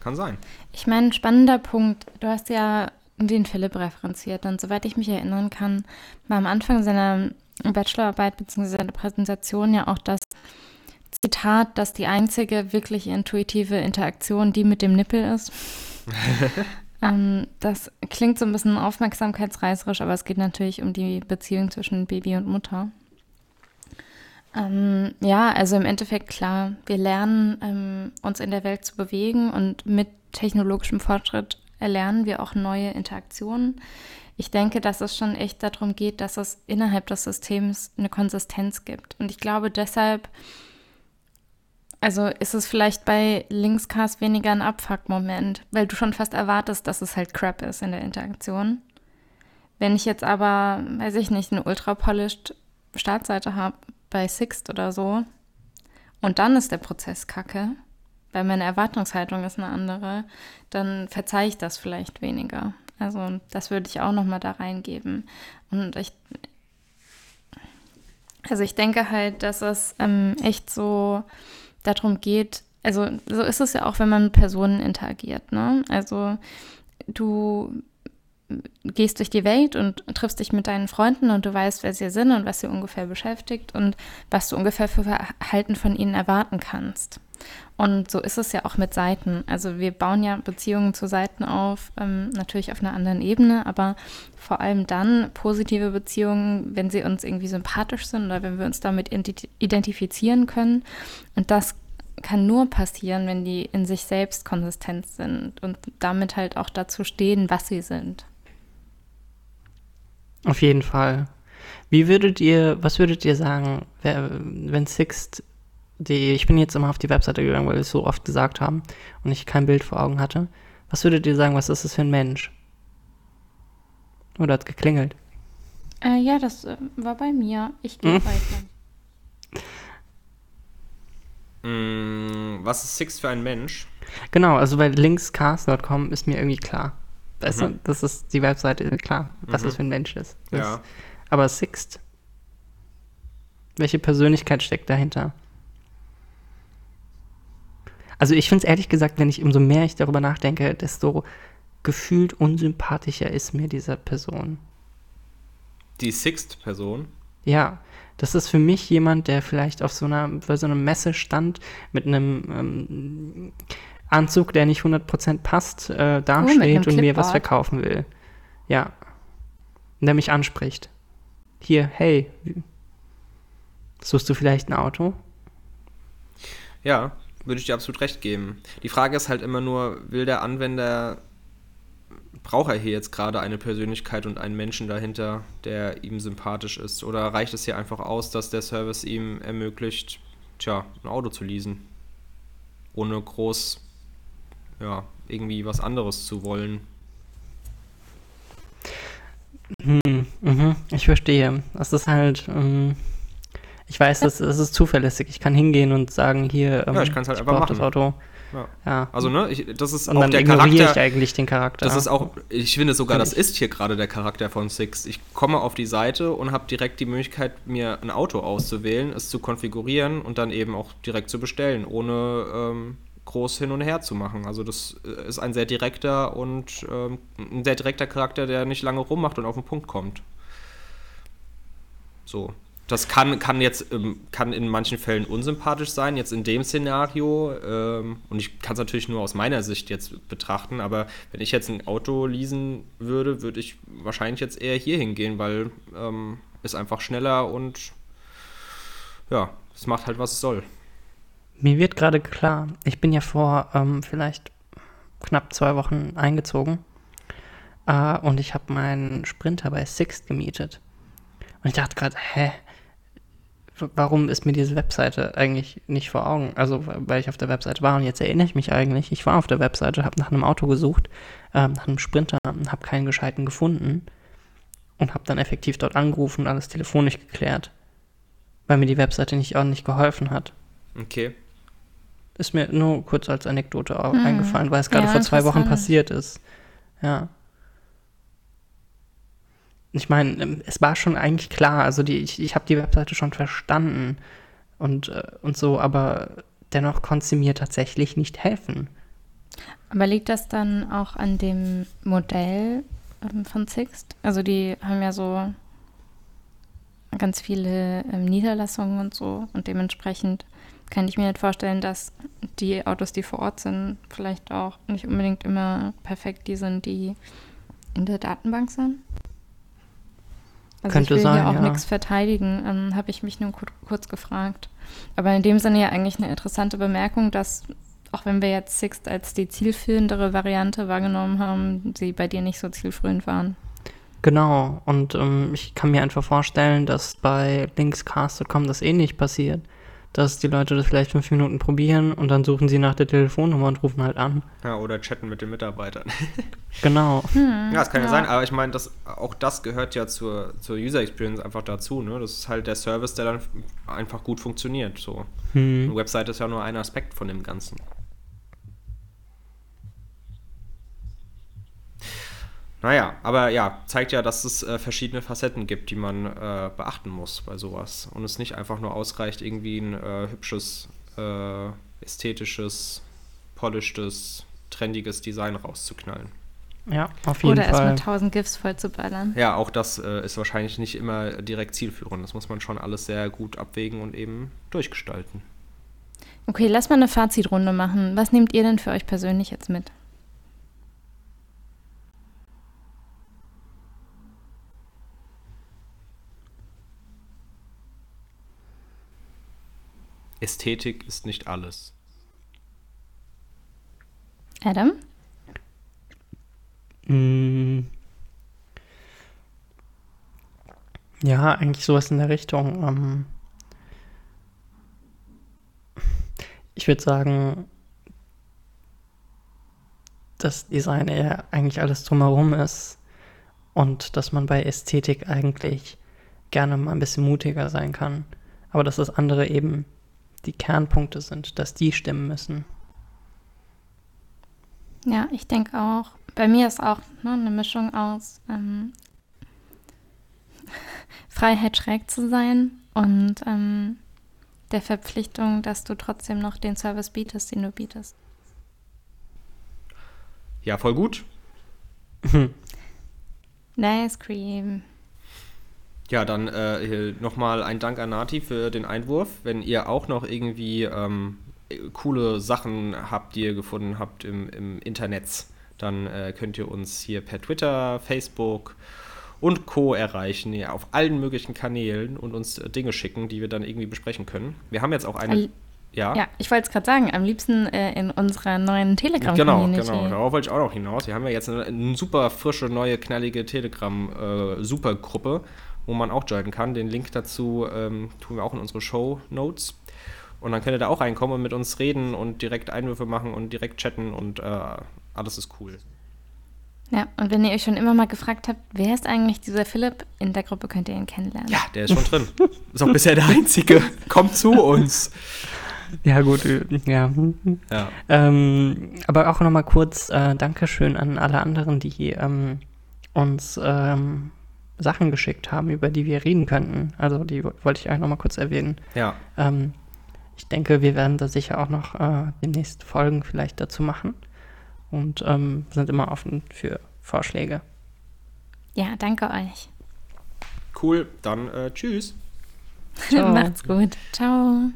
Kann sein. Ich meine, ein spannender Punkt. Du hast ja den Philipp referenziert und soweit ich mich erinnern kann, war am Anfang seiner Bachelorarbeit bzw. seiner Präsentation ja auch das Zitat, dass die einzige wirklich intuitive Interaktion die mit dem Nippel ist. [laughs] ähm, das klingt so ein bisschen aufmerksamkeitsreißerisch, aber es geht natürlich um die Beziehung zwischen Baby und Mutter. Ähm, ja, also im Endeffekt klar, wir lernen ähm, uns in der Welt zu bewegen und mit technologischem Fortschritt erlernen wir auch neue Interaktionen. Ich denke, dass es schon echt darum geht, dass es innerhalb des Systems eine Konsistenz gibt. Und ich glaube deshalb, also ist es vielleicht bei Linkscast weniger ein Abfuck-Moment, weil du schon fast erwartest, dass es halt Crap ist in der Interaktion. Wenn ich jetzt aber, weiß ich nicht, eine ultra-polished Startseite habe bei Sixt oder so und dann ist der Prozess kacke, weil meine Erwartungshaltung ist eine andere, dann verzeihe ich das vielleicht weniger. Also das würde ich auch nochmal da reingeben. Und ich, also ich denke halt, dass es ähm, echt so darum geht, also so ist es ja auch, wenn man mit Personen interagiert. Ne? Also du gehst durch die Welt und triffst dich mit deinen Freunden und du weißt, wer sie sind und was sie ungefähr beschäftigt und was du ungefähr für Verhalten von ihnen erwarten kannst. Und so ist es ja auch mit Seiten. Also wir bauen ja Beziehungen zu Seiten auf, ähm, natürlich auf einer anderen Ebene, aber vor allem dann positive Beziehungen, wenn sie uns irgendwie sympathisch sind oder wenn wir uns damit identifizieren können. Und das kann nur passieren, wenn die in sich selbst konsistent sind und damit halt auch dazu stehen, was sie sind. Auf jeden Fall. Wie würdet ihr, was würdet ihr sagen, wenn Sixt, die, ich bin jetzt immer auf die Webseite gegangen, weil wir es so oft gesagt haben und ich kein Bild vor Augen hatte. Was würdet ihr sagen, was ist das für ein Mensch? Oder hat geklingelt? Äh, ja, das äh, war bei mir. Ich gehe Hm. weiter. Mm, was ist Six für ein Mensch? Genau, also bei linkscast.com ist mir irgendwie klar. Weißt Mhm. du, das ist die Webseite, klar, was Mhm. das für ein Mensch ist. Das, Ja. Aber Sixt, welche Persönlichkeit steckt dahinter? Also ich finde es ehrlich gesagt, wenn ich umso mehr ich darüber nachdenke, desto gefühlt unsympathischer ist mir diese Person. Die Sixt-Person. Ja, das ist für mich jemand, der vielleicht auf so einer, bei so einer Messe stand mit einem ähm, Anzug, der nicht 100% passt, äh, dasteht einem und mir was verkaufen will. Ja. Und der mich anspricht. Hier, hey, suchst du vielleicht ein Auto? Ja, würde ich dir absolut recht geben. Die Frage ist halt immer nur, will der Anwender, braucht er hier jetzt gerade eine Persönlichkeit und einen Menschen dahinter, der ihm sympathisch ist? Oder reicht es hier einfach aus, dass der Service ihm ermöglicht, tja, ein Auto zu leasen? Ohne groß, ja, irgendwie was anderes zu wollen. Hm, mhm, ich verstehe. Das ist halt, ähm, ich weiß, das, das ist zuverlässig. Ich kann hingehen und sagen, hier, ähm, Ja, ich kann's halt einfach brauch das machen. Auto. Ja. Ja. Also, ne, ich, das ist und auch dann der ignoriere ich Charakter. eigentlich den Charakter. Das ist auch, ich finde sogar, Find das ich. ist hier gerade der Charakter von Six. Ich komme auf die Seite und habe direkt die Möglichkeit, mir ein Auto auszuwählen, es zu konfigurieren und dann eben auch direkt zu bestellen, ohne ähm, groß hin und her zu machen. Also das äh, ist ein sehr direkter und ähm, ein sehr direkter Charakter, der nicht lange rummacht und auf den Punkt kommt. So. Das kann, kann jetzt ähm, kann in manchen Fällen unsympathisch sein, jetzt in dem Szenario. Ähm, und ich kann es natürlich nur aus meiner Sicht jetzt betrachten, aber wenn ich jetzt ein Auto leasen würde, würde ich wahrscheinlich jetzt eher hier hingehen, weil ähm, ist einfach schneller und ja, es macht halt, was es soll. Mir wird gerade klar, ich bin ja vor ähm, vielleicht knapp zwei Wochen eingezogen äh, und ich habe meinen Sprinter bei Sixt gemietet. Und ich dachte gerade, hä, warum ist mir diese Webseite eigentlich nicht vor Augen? Also, weil ich auf der Webseite war und jetzt erinnere ich mich eigentlich, ich war auf der Webseite, habe nach einem Auto gesucht, ähm, nach einem Sprinter, habe keinen gescheiten gefunden und habe dann effektiv dort angerufen und alles telefonisch geklärt, weil mir die Webseite nicht ordentlich geholfen hat. Okay. Ist mir nur kurz als Anekdote Hm. eingefallen, weil es gerade Ja, vor zwei Wochen passiert ist. Ja. Ich meine, ähm, es war schon eigentlich klar, also die, ich, ich habe die Webseite schon verstanden und, äh, und so, aber dennoch konnte sie mir tatsächlich nicht helfen. Aber liegt das dann auch an dem Modell ähm, von Sixt? Also die haben ja so ganz viele ähm, Niederlassungen und so und dementsprechend kann ich mir nicht vorstellen, dass die Autos, die vor Ort sind, vielleicht auch nicht unbedingt immer perfekt die sind, die in der Datenbank sind. Also Könnte ich will sein, hier auch ja. nichts verteidigen, ähm, habe ich mich nur kur kurz gefragt. Aber in dem Sinne ja eigentlich eine interessante Bemerkung, dass auch wenn wir jetzt Sixt als die zielführendere Variante wahrgenommen haben, sie bei dir nicht so zielführend waren. Genau, und ähm, ich kann mir einfach vorstellen, dass bei linkscast.com das ähnlich passiert. Dass die Leute das vielleicht fünf Minuten probieren und dann suchen sie nach der Telefonnummer und rufen halt an. Ja, oder chatten mit den Mitarbeitern. [laughs] Genau. Hm, Ja, das kann ja, sein, aber ich meine, das, auch das gehört ja zur, zur User Experience einfach dazu. Ne? Das ist halt der Service, der dann einfach gut funktioniert. So. Hm. Eine Website ist ja nur ein Aspekt von dem Ganzen. Naja, aber ja, zeigt ja, dass es äh, verschiedene Facetten gibt, die man äh, beachten muss bei sowas. Und es nicht einfach nur ausreicht, irgendwie ein äh, hübsches, äh, ästhetisches, polishtes, trendiges Design rauszuknallen. Ja, auf jeden Oder erstmal Fall. tausend GIFs voll zu ballern. Ja, auch das äh, ist wahrscheinlich nicht immer direkt zielführend. Das muss man schon alles sehr gut abwägen und eben durchgestalten. Okay, lass mal eine Fazitrunde machen. Was nehmt ihr denn für euch persönlich jetzt mit? Ästhetik ist nicht alles. Adam? Mm. Ja, eigentlich sowas in der Richtung. Ähm ich würde sagen, dass Design eher eigentlich alles drumherum ist und dass man bei Ästhetik eigentlich gerne mal ein bisschen mutiger sein kann. Aber dass das andere eben die Kernpunkte sind, dass die stimmen müssen. Ja, ich denke auch. Bei mir ist auch ne, eine Mischung aus ähm, [laughs] Freiheit schräg zu sein und ähm, der Verpflichtung, dass du trotzdem noch den Service bietest, den du bietest. Ja, voll gut. [laughs] nice Cream. Ja, dann äh, nochmal ein Dank an Nati für den Einwurf. Wenn ihr auch noch irgendwie ähm, coole Sachen habt, die ihr gefunden habt im, im Internet, dann äh, könnt ihr uns hier per Twitter, Facebook und Co. erreichen, ja, auf allen möglichen Kanälen und uns äh, Dinge schicken, die wir dann irgendwie besprechen können. Wir haben jetzt auch eine. Ja. ja, ich wollte es gerade sagen, am liebsten äh, in unserer neuen Telegram-Community. Genau, genau, darauf wollte ich auch noch hinaus. Wir haben ja jetzt eine, eine super frische, neue, knallige Telegram-Supergruppe, äh, wo man auch joinen kann. Den Link dazu ähm, tun wir auch in unsere Show-Notes. Und dann könnt ihr da auch reinkommen und mit uns reden und direkt Einwürfe machen und direkt chatten und äh, alles ist cool. Ja, und wenn ihr euch schon immer mal gefragt habt, wer ist eigentlich dieser Philipp, in der Gruppe könnt ihr ihn kennenlernen. Ja, der ist schon drin. Ist auch bisher der Einzige. Kommt zu uns. Ja, gut, äh, ja. ja. Ähm, aber auch nochmal kurz äh, Dankeschön an alle anderen, die ähm, uns ähm, Sachen geschickt haben, über die wir reden könnten. Also die wollte ich eigentlich nochmal kurz erwähnen. Ja. Ähm, ich denke, wir werden da sicher auch noch äh, demnächst Folgen vielleicht dazu machen und ähm, sind immer offen für Vorschläge. Ja, danke euch. Cool, dann äh, tschüss. [laughs] Macht's gut. Ciao.